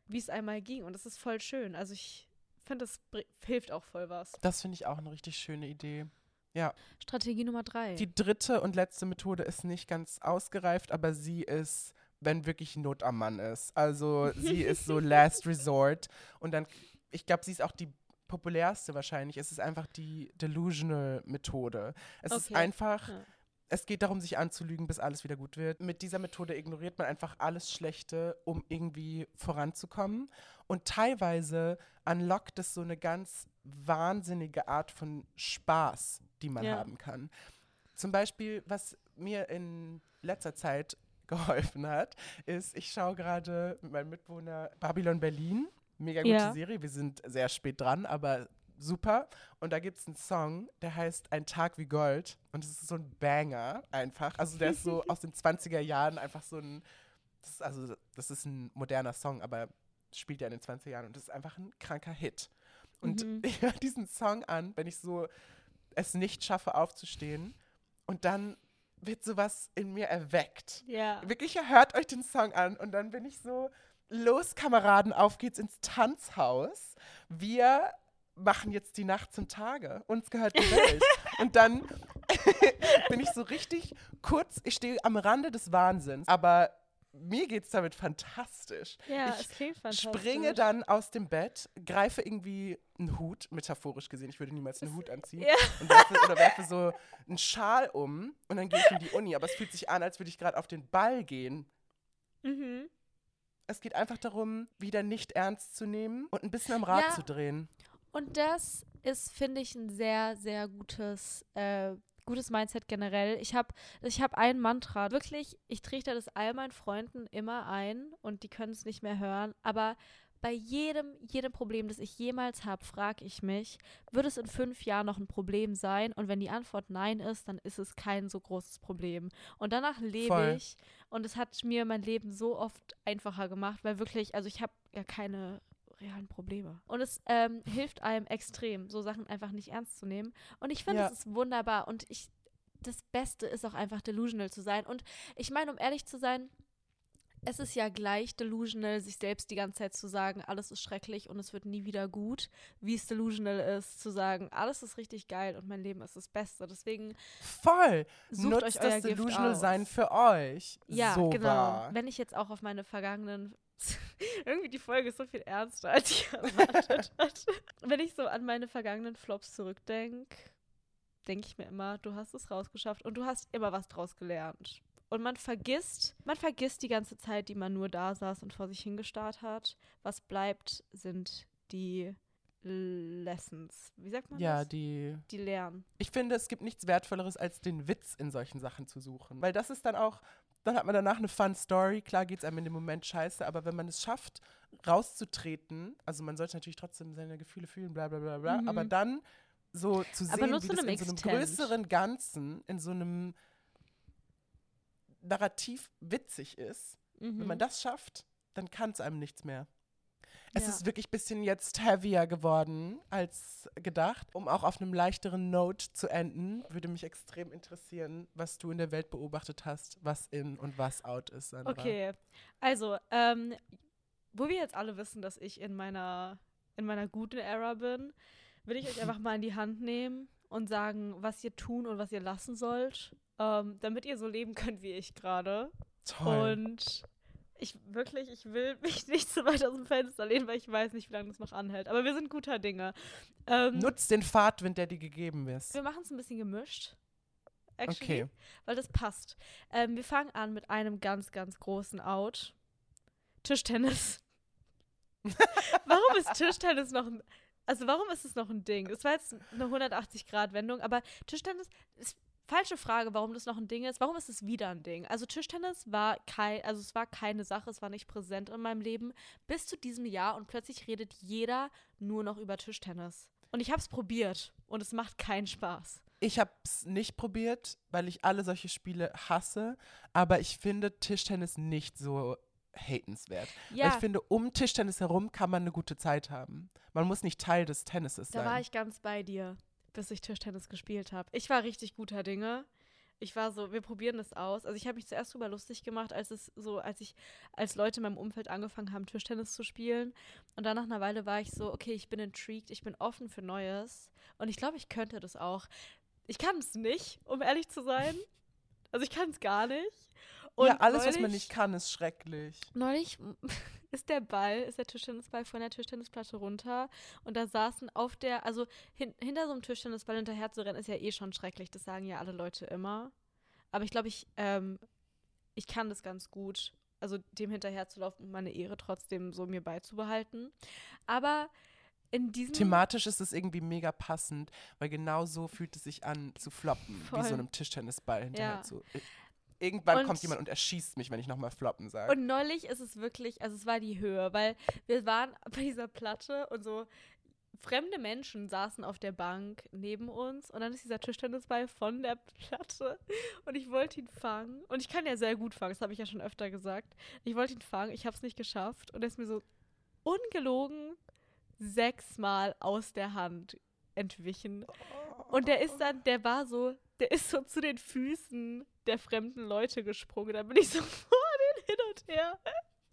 wie es einmal ging. Und das ist voll schön. Also ich finde, das hilft auch voll was. Das finde ich auch eine richtig schöne Idee. Ja. Strategie Nummer drei. Die dritte und letzte Methode ist nicht ganz ausgereift, aber sie ist, wenn wirklich Not am Mann ist. Also sie ist so Last Resort. Und dann, ich glaube, sie ist auch die populärste wahrscheinlich. Es ist einfach die Delusional-Methode. Es okay. ist einfach. Ja. Es geht darum, sich anzulügen, bis alles wieder gut wird. Mit dieser Methode ignoriert man einfach alles Schlechte, um irgendwie voranzukommen. Und teilweise unlockt es so eine ganz wahnsinnige Art von Spaß, die man ja. haben kann. Zum Beispiel, was mir in letzter Zeit geholfen hat, ist, ich schaue gerade mit meinem Mitwohner Babylon Berlin. Mega gute ja. Serie. Wir sind sehr spät dran, aber super. Und da gibt es einen Song, der heißt Ein Tag wie Gold. Und es ist so ein Banger einfach. Also der ist so aus den 20er Jahren einfach so ein. Das ist, also, das ist ein moderner Song, aber spielt ja in den 20er Jahren und das ist einfach ein kranker Hit. Und mhm. ich höre diesen Song an, wenn ich so es nicht schaffe, aufzustehen. Und dann wird sowas in mir erweckt. Ja. Wirklich, hört euch den Song an. Und dann bin ich so, los, Kameraden, auf geht's ins Tanzhaus. Wir machen jetzt die Nacht zum Tage. Uns gehört die Welt. Und dann bin ich so richtig kurz, ich stehe am Rande des Wahnsinns, aber mir geht es damit fantastisch. Ja, ich es klingt fantastisch. springe dann aus dem Bett, greife irgendwie einen Hut, metaphorisch gesehen, ich würde niemals einen Hut anziehen, ja. werfe, oder werfe so einen Schal um und dann gehe ich in die Uni. Aber es fühlt sich an, als würde ich gerade auf den Ball gehen. Mhm. Es geht einfach darum, wieder nicht ernst zu nehmen und ein bisschen am Rad ja. zu drehen. Und das ist, finde ich, ein sehr, sehr gutes, äh, gutes Mindset generell. Ich habe ich hab ein Mantra. Wirklich, ich trichter das all meinen Freunden immer ein und die können es nicht mehr hören. Aber bei jedem, jedem Problem, das ich jemals habe, frage ich mich, wird es in fünf Jahren noch ein Problem sein? Und wenn die Antwort nein ist, dann ist es kein so großes Problem. Und danach lebe ich. Und es hat mir mein Leben so oft einfacher gemacht, weil wirklich, also ich habe ja keine realen Probleme. Und es ähm, hilft einem extrem, so Sachen einfach nicht ernst zu nehmen. Und ich finde, es ja. ist wunderbar. Und ich, das Beste ist auch einfach delusional zu sein. Und ich meine, um ehrlich zu sein, es ist ja gleich delusional, sich selbst die ganze Zeit zu sagen, alles ist schrecklich und es wird nie wieder gut, wie es delusional ist, zu sagen, alles ist richtig geil und mein Leben ist das Beste. Deswegen voll sucht Nutzt euch euer das Delusional sein für euch. Ja, so genau. Wenn ich jetzt auch auf meine vergangenen irgendwie die Folge ist so viel ernster, als ich erwartet hatte. Wenn ich so an meine vergangenen Flops zurückdenke, denke ich mir immer, du hast es rausgeschafft und du hast immer was draus gelernt. und man vergisst, man vergisst die ganze Zeit, die man nur da saß und vor sich hingestarrt hat. Was bleibt, sind die Lessons. Wie sagt man ja, das? die. Die Lernen. Ich finde, es gibt nichts Wertvolleres, als den Witz in solchen Sachen zu suchen. Weil das ist dann auch, dann hat man danach eine Fun Story. Klar geht es einem in dem Moment scheiße, aber wenn man es schafft, rauszutreten, also man sollte natürlich trotzdem seine Gefühle fühlen, bla bla bla bla, mhm. aber dann so zu sehen, wie das in so einem größeren Ganzen, in so einem Narrativ witzig ist, mhm. wenn man mhm. das schafft, dann kann es einem nichts mehr. Es ja. ist wirklich ein bisschen jetzt heavier geworden als gedacht. Um auch auf einem leichteren Note zu enden, würde mich extrem interessieren, was du in der Welt beobachtet hast, was in und was out ist. Sandra. Okay, also, ähm, wo wir jetzt alle wissen, dass ich in meiner, in meiner guten Era bin, will ich euch einfach mal in die Hand nehmen und sagen, was ihr tun und was ihr lassen sollt, ähm, damit ihr so leben könnt wie ich gerade. Toll. Und ich wirklich, ich will mich nicht so weit aus dem Fenster lehnen, weil ich weiß nicht, wie lange das noch anhält. Aber wir sind guter Dinge. Ähm, Nutzt den Fahrtwind, der dir gegeben ist. Wir machen es ein bisschen gemischt. Actually, okay. Weil das passt. Ähm, wir fangen an mit einem ganz, ganz großen Out. Tischtennis. warum ist Tischtennis noch ein. Also, warum ist es noch ein Ding? Es war jetzt eine 180-Grad-Wendung, aber Tischtennis ist Falsche Frage, warum das noch ein Ding ist. Warum ist es wieder ein Ding? Also Tischtennis war kein, also es war keine Sache, es war nicht präsent in meinem Leben bis zu diesem Jahr und plötzlich redet jeder nur noch über Tischtennis. Und ich habe es probiert und es macht keinen Spaß. Ich habe es nicht probiert, weil ich alle solche Spiele hasse, aber ich finde Tischtennis nicht so hatenswert. Ja. Weil ich finde, um Tischtennis herum kann man eine gute Zeit haben. Man muss nicht Teil des Tennises da sein. Da war ich ganz bei dir bis ich Tischtennis gespielt habe. Ich war richtig guter Dinge. Ich war so, wir probieren das aus. Also ich habe mich zuerst drüber lustig gemacht, als es so, als ich, als Leute in meinem Umfeld angefangen haben, Tischtennis zu spielen. Und dann nach einer Weile war ich so, okay, ich bin intrigued, ich bin offen für Neues. Und ich glaube, ich könnte das auch. Ich kann es nicht, um ehrlich zu sein. Also ich kann es gar nicht. Und ja, alles, neulich, was man nicht kann, ist schrecklich. Neulich ist der Ball, ist der Tischtennisball von der Tischtennisplatte runter und da saßen auf der, also hin, hinter so einem Tischtennisball hinterher zu rennen, ist ja eh schon schrecklich, das sagen ja alle Leute immer. Aber ich glaube, ich, ähm, ich kann das ganz gut, also dem hinterher zu laufen und meine Ehre trotzdem so mir beizubehalten. Aber in diesem Thematisch ist es irgendwie mega passend, weil genau so fühlt es sich an zu floppen, Voll. wie so einem Tischtennisball hinterher ja. zu. Irgendwann und kommt jemand und erschießt mich, wenn ich nochmal floppen sage. Und neulich ist es wirklich, also es war die Höhe, weil wir waren bei dieser Platte und so fremde Menschen saßen auf der Bank neben uns und dann ist dieser Tischtennisball von der Platte und ich wollte ihn fangen und ich kann ja sehr gut fangen, das habe ich ja schon öfter gesagt. Ich wollte ihn fangen, ich habe es nicht geschafft und er ist mir so ungelogen sechsmal aus der Hand entwichen. Und der ist dann, der war so, der ist so zu den Füßen der fremden Leute gesprungen. Da bin ich so vor den hin und her.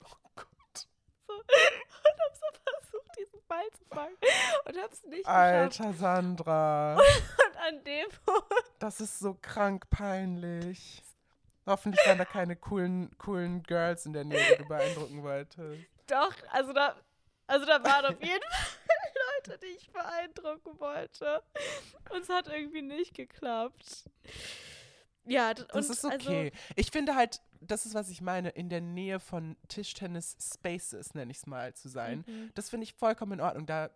Oh Gott. So, und hab so versucht, diesen Ball zu fangen. Und hab's nicht Alter geschafft. Sandra. Und an dem Punkt. Das ist so krank peinlich. Hoffentlich waren da keine coolen, coolen Girls in der Nähe, die du beeindrucken wolltest. Doch, also da, also da waren auf jeden Fall Leute, die ich beeindrucken wollte. Und es hat irgendwie nicht geklappt. Ja, das ist also okay. Also, ich finde halt, das ist, was ich meine, in der Nähe von Tischtennis-Spaces, nenne ich es mal, zu sein. Mhm. Das finde ich vollkommen in Ordnung, da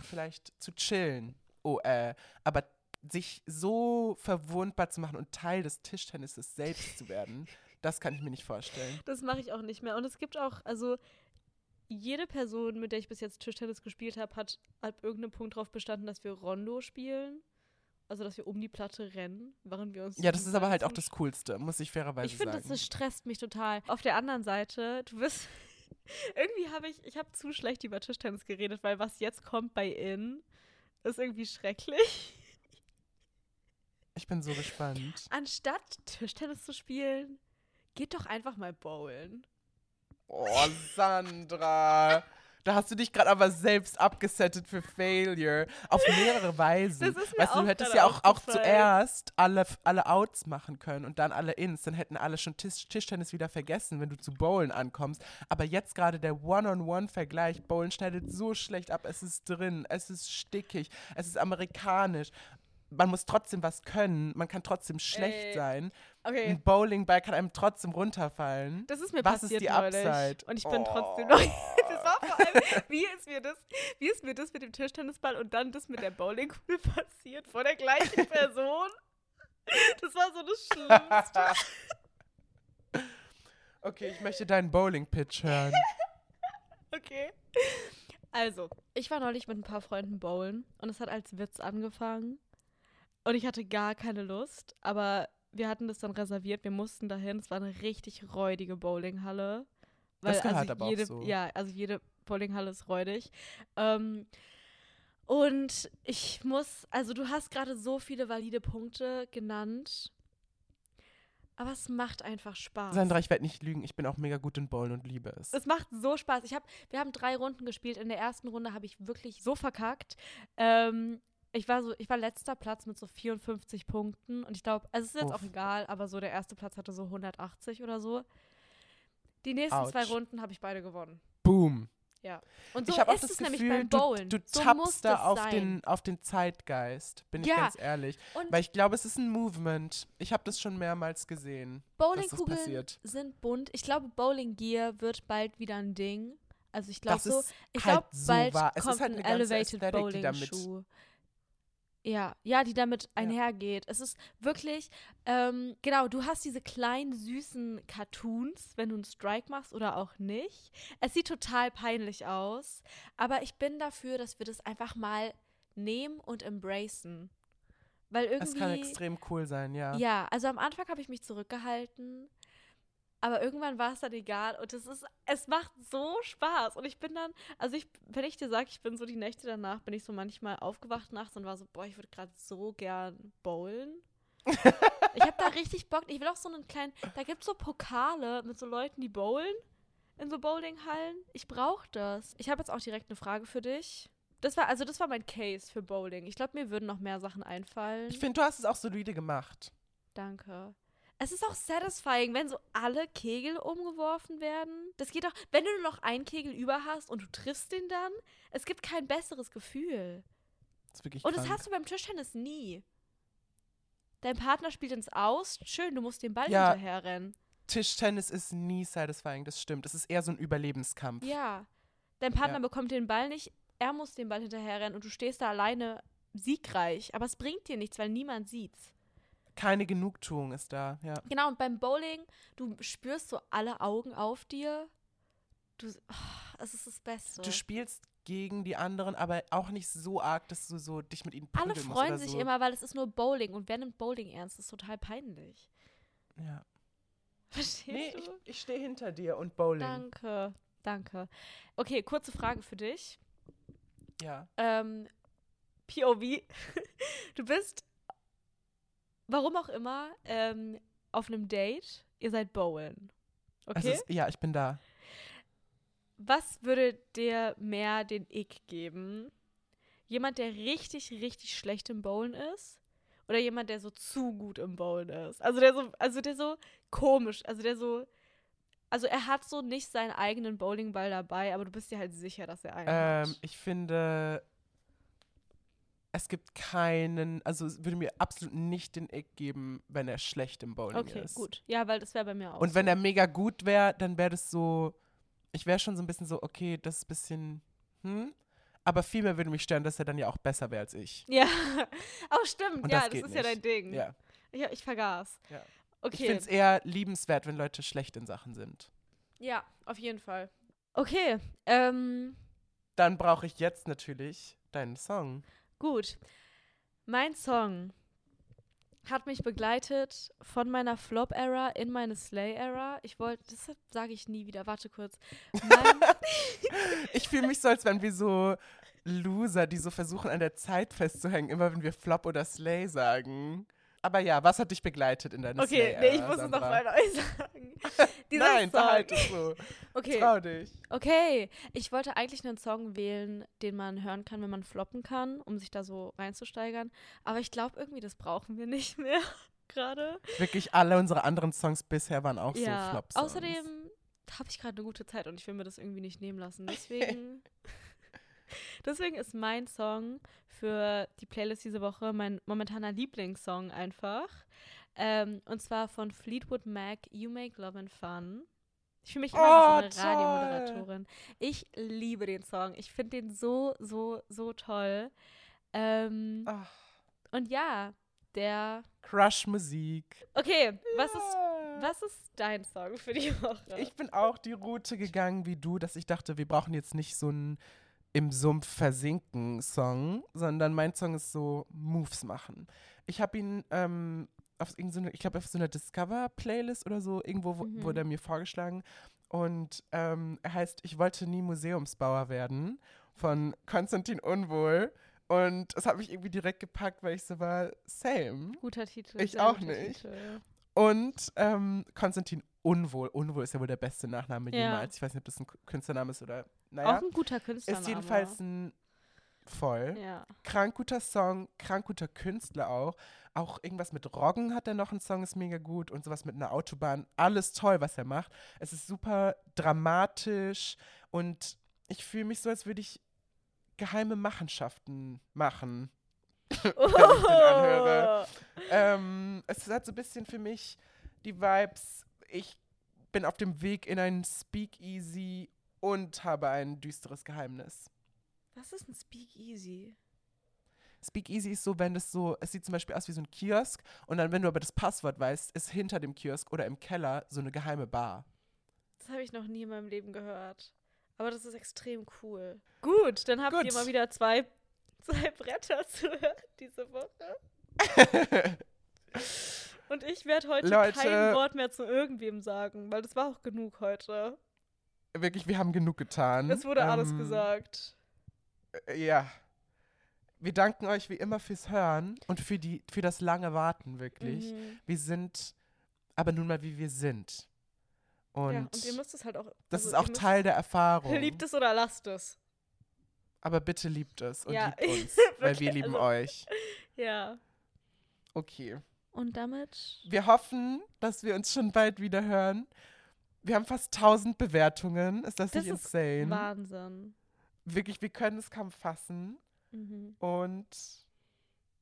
vielleicht zu chillen. Oh, äh, aber sich so verwundbar zu machen und Teil des Tischtennisses selbst zu werden, das kann ich mir nicht vorstellen. Das mache ich auch nicht mehr. Und es gibt auch, also jede Person, mit der ich bis jetzt Tischtennis gespielt habe, hat ab irgendeinem Punkt darauf bestanden, dass wir Rondo spielen. Also, dass wir um die Platte rennen, während wir uns. Ja, das ist aber halt auch das Coolste, muss ich fairerweise ich find, sagen. Ich finde, das stresst mich total. Auf der anderen Seite, du wirst. irgendwie habe ich, ich habe zu schlecht über Tischtennis geredet, weil was jetzt kommt bei In ist irgendwie schrecklich. Ich bin so gespannt. Anstatt Tischtennis zu spielen, geht doch einfach mal bowlen. Oh, Sandra. Da hast du dich gerade aber selbst abgesettet für Failure. Auf mehrere Weisen. Das ist mir weißt du, du hättest ja auch, auch zuerst alle, alle Outs machen können und dann alle Ins. Dann hätten alle schon Tisch, Tischtennis wieder vergessen, wenn du zu Bowlen ankommst. Aber jetzt gerade der One-on-One-Vergleich. Bowlen schneidet so schlecht ab. Es ist drin, es ist stickig, es ist amerikanisch. Man muss trotzdem was können, man kann trotzdem schlecht Ey. sein. Okay. Ein Bowlingball kann einem trotzdem runterfallen. Das ist mir Was passiert ist die neulich. Upside? Und ich bin Oh. trotzdem noch. Das war vor allem, wie ist mir das, wie ist mir das mit dem Tischtennisball und dann das mit der Bowlingkugel passiert vor der gleichen Person? Das war so das Schlimmste. okay, ich möchte deinen Bowling-Pitch hören. Okay. Also, ich war neulich mit ein paar Freunden bowlen und es hat als Witz angefangen. Und ich hatte gar keine Lust, aber wir hatten das dann reserviert, wir mussten dahin. Es war eine richtig räudige Bowlinghalle. Weil, Das gehört also aber auch jede, so. Ja, also jede Bowlinghalle ist räudig. Ähm, und ich muss, also du hast gerade so viele valide Punkte genannt. Aber es macht einfach Spaß. Sandra, ich werde nicht lügen, ich bin auch mega gut in Bowlen und liebe es. Es macht so Spaß. Ich hab, wir haben drei Runden gespielt. In der ersten Runde habe ich wirklich so verkackt. Ähm, ich war so, ich war letzter Platz mit so 54 Punkten und ich glaube, also es ist jetzt auch Uff. egal, aber so der erste Platz hatte so 180 oder so. Die nächsten zwei Ouch. Runden habe ich beide gewonnen. Boom. Ja. Und so ich habe auch ist das es nämlich Gefühl, beim du, du so tappst da das auf sein. den, auf den Zeitgeist, bin ich Ja, ganz ehrlich. und- Weil ich glaube, es ist ein Movement. Ich habe das schon mehrmals gesehen, das Bowlingkugeln passiert. sind bunt. Ich glaube, Bowling Gear wird bald wieder ein Ding. Also ich glaube Das so, ich halt glaube so bald wahr. Es ist kommt halt ein eine ganze Elevated Bowling Schuh. Ja, ja, die damit einhergeht. Es ist wirklich, ähm, genau, du hast diese kleinen süßen Cartoons, wenn du einen Strike machst oder auch nicht. Es sieht total peinlich aus, aber ich bin dafür, dass wir das einfach mal nehmen und embracen. Weil irgendwie Es kann extrem cool sein, ja. ja, also am Anfang habe ich mich zurückgehalten, aber irgendwann war es dann egal und es ist, es macht so Spaß und ich bin dann, also ich, wenn ich dir sage, ich bin so die Nächte danach, bin ich so manchmal aufgewacht nachts und war so, boah, ich würde gerade so gern bowlen. ich habe da richtig Bock, ich will auch so einen kleinen, da gibt es so Pokale mit so Leuten, die bowlen in so Bowlinghallen. Ich brauche das. Ich habe jetzt auch direkt eine Frage für dich. Das war, also das war mein Case für Bowling. Ich glaube, mir würden noch mehr Sachen einfallen. Ich finde, du hast es auch solide gemacht. Danke. Es ist auch satisfying, wenn so alle Kegel umgeworfen werden. Das geht auch, wenn du nur noch einen Kegel über hast und du triffst den dann. Es gibt kein besseres Gefühl. Das ist wirklich Und das krank. hast du beim Tischtennis nie. Dein Partner spielt ins Aus. Schön, du musst den Ball Ja. hinterherrennen. Tischtennis ist nie satisfying, das stimmt. Es ist eher so ein Überlebenskampf. Ja. Dein Partner Ja. bekommt den Ball nicht. Er muss den Ball hinterherrennen und du stehst da alleine siegreich. Aber es bringt dir nichts, weil niemand sieht's. Keine Genugtuung ist da, ja. Genau, und beim Bowling, du spürst so alle Augen auf dir. Du, oh, es ist das Beste. Du spielst gegen die anderen, aber auch nicht so arg, dass du so dich mit ihnen Alle prügeln musst freuen oder sich so. immer, weil es ist nur Bowling. Und wer nimmt Bowling ernst? Das ist total peinlich. Ja. Verstehst Nee, du? ich, ich stehe hinter dir und Bowling. Danke, danke. Okay, kurze Frage für dich. Ja. Ähm, POV. Du bist, warum auch immer, ähm, auf einem Date. Ihr seid bowlen. Also Okay? es, ja, ich bin da. Was würde dir mehr den Ick geben? Jemand, der richtig, richtig schlecht im Bowlen ist? Oder jemand, der so zu gut im Bowlen ist? Also der so, also der so komisch, also der so, also er hat so nicht seinen eigenen Bowlingball dabei, aber du bist dir halt sicher, dass er einen Ähm, hat. ich finde, es gibt keinen, also es würde mir absolut nicht den Eck geben, wenn er schlecht im Bowling Okay, ist. gut. Ja, weil das wäre bei mir auch. Und wenn so. er mega gut wäre, dann wäre das so, ich wäre schon so ein bisschen so, okay, das ist ein bisschen, hm? Aber vielmehr würde mich stören, dass er dann ja auch besser wäre als ich. Ja. Oh, stimmt. Und ja, das das ist ja dein nicht. Ding. Ja. Ja, ich vergaß. Ja. Okay. Ich finde es eher liebenswert, wenn Leute schlecht in Sachen sind. Ja, auf jeden Fall. Okay, ähm, Dann brauche ich jetzt natürlich deinen Song. Gut. Mein Song hat mich begleitet von meiner Flop-Era in meine Slay-Era. Ich wollte, das sage ich nie wieder. Warte kurz. Ich fühle mich so, als wären wir so Loser, die so versuchen, an der Zeit festzuhängen, immer wenn wir Flop oder Slay sagen. Aber ja, was hat dich begleitet in deiner okay, Slay-Ära, nee, ich muss es Sandra? nochmal neu sagen. Nein, behalte es so. Okay, Trau dich. okay. Ich wollte eigentlich einen Song wählen, den man hören kann, wenn man floppen kann, um sich da so reinzusteigern. Aber ich glaube irgendwie, das brauchen wir nicht mehr gerade. Wirklich alle unsere anderen Songs bisher waren auch so Ja, Flop-Songs. außerdem habe ich gerade eine gute Zeit und ich will mir das irgendwie nicht nehmen lassen. Deswegen Deswegen ist mein Song für die Playlist diese Woche mein momentaner Lieblingssong einfach. Ähm, und zwar von Fleetwood Mac, You Make Love and Fun. Ich fühle mich immer oh, wie so eine Radiomoderatorin. Ich liebe den Song. Ich finde den so, so, so toll. Ähm, und ja, der. Crush-Musik. Okay, was ist, was ist dein Song für die Woche? Ich bin auch die Route gegangen wie du, dass ich dachte, wir brauchen jetzt nicht so einen im Sumpf versinken Song, sondern mein Song ist so Moves machen. Ich habe ihn ähm, auf irgendeine, ich glaube auf so einer Discover-Playlist oder so, irgendwo mhm. wurde er mir vorgeschlagen. Und ähm, er heißt Ich wollte nie Museumsbauer werden von Konstantin Unwohl. Und es hat mich irgendwie direkt gepackt, weil ich so war, same. Guter Titel. Ich auch nicht. Titel. Und ähm, Konstantin Unwohl. Unwohl ist ja wohl der beste Nachname ja. jemals. Ich weiß nicht, ob das ein Künstlername ist oder. Naja, auch ein guter Künstlername. Ist jedenfalls ein voll. Ja. Krank guter Song, krank guter Künstler auch. Auch irgendwas mit Roggen hat er noch einen Song, ist mega gut. Und sowas mit einer Autobahn. Alles toll, was er macht. Es ist super dramatisch und ich fühle mich so, als würde ich geheime Machenschaften machen. wenn ich den anhöre. Ähm, es hat so ein bisschen für mich die Vibes, ich bin auf dem Weg in ein Speakeasy und habe ein düsteres Geheimnis. Was ist ein Speakeasy? Speakeasy ist so, wenn es so, es sieht zum Beispiel aus wie so ein Kiosk und dann, wenn du aber das Passwort weißt, ist hinter dem Kiosk oder im Keller so eine geheime Bar. Das habe ich noch nie in meinem Leben gehört. Aber das ist extrem cool. Gut, dann habt Gut. ihr mal wieder zwei, zwei Bretter zu hören diese Woche. Und ich werde heute Leute, kein Wort mehr zu irgendwem sagen, weil das war auch genug heute. Wirklich, wir haben genug getan. Es wurde ähm, alles gesagt. Äh, ja. Wir danken euch wie immer fürs Hören und für, die, für das lange Warten, wirklich. Mhm. Wir sind aber nun mal, wie wir sind. Und, ja, und ihr müsst es halt auch. Das also ist auch Teil der Erfahrung. Liebt es oder lasst es. Aber bitte liebt es und ja. liebt uns, weil wir lieben also, euch. Ja. Okay. Und damit. Wir hoffen, dass wir uns schon bald wieder hören. Wir haben fast 1000 Bewertungen. Ist das, das nicht ist insane? Wahnsinn. Wirklich, wir können es kaum fassen. Mhm. Und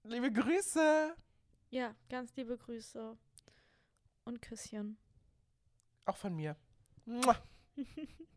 liebe Grüße. Ja, ganz liebe Grüße. Und Küsschen. Auch von mir.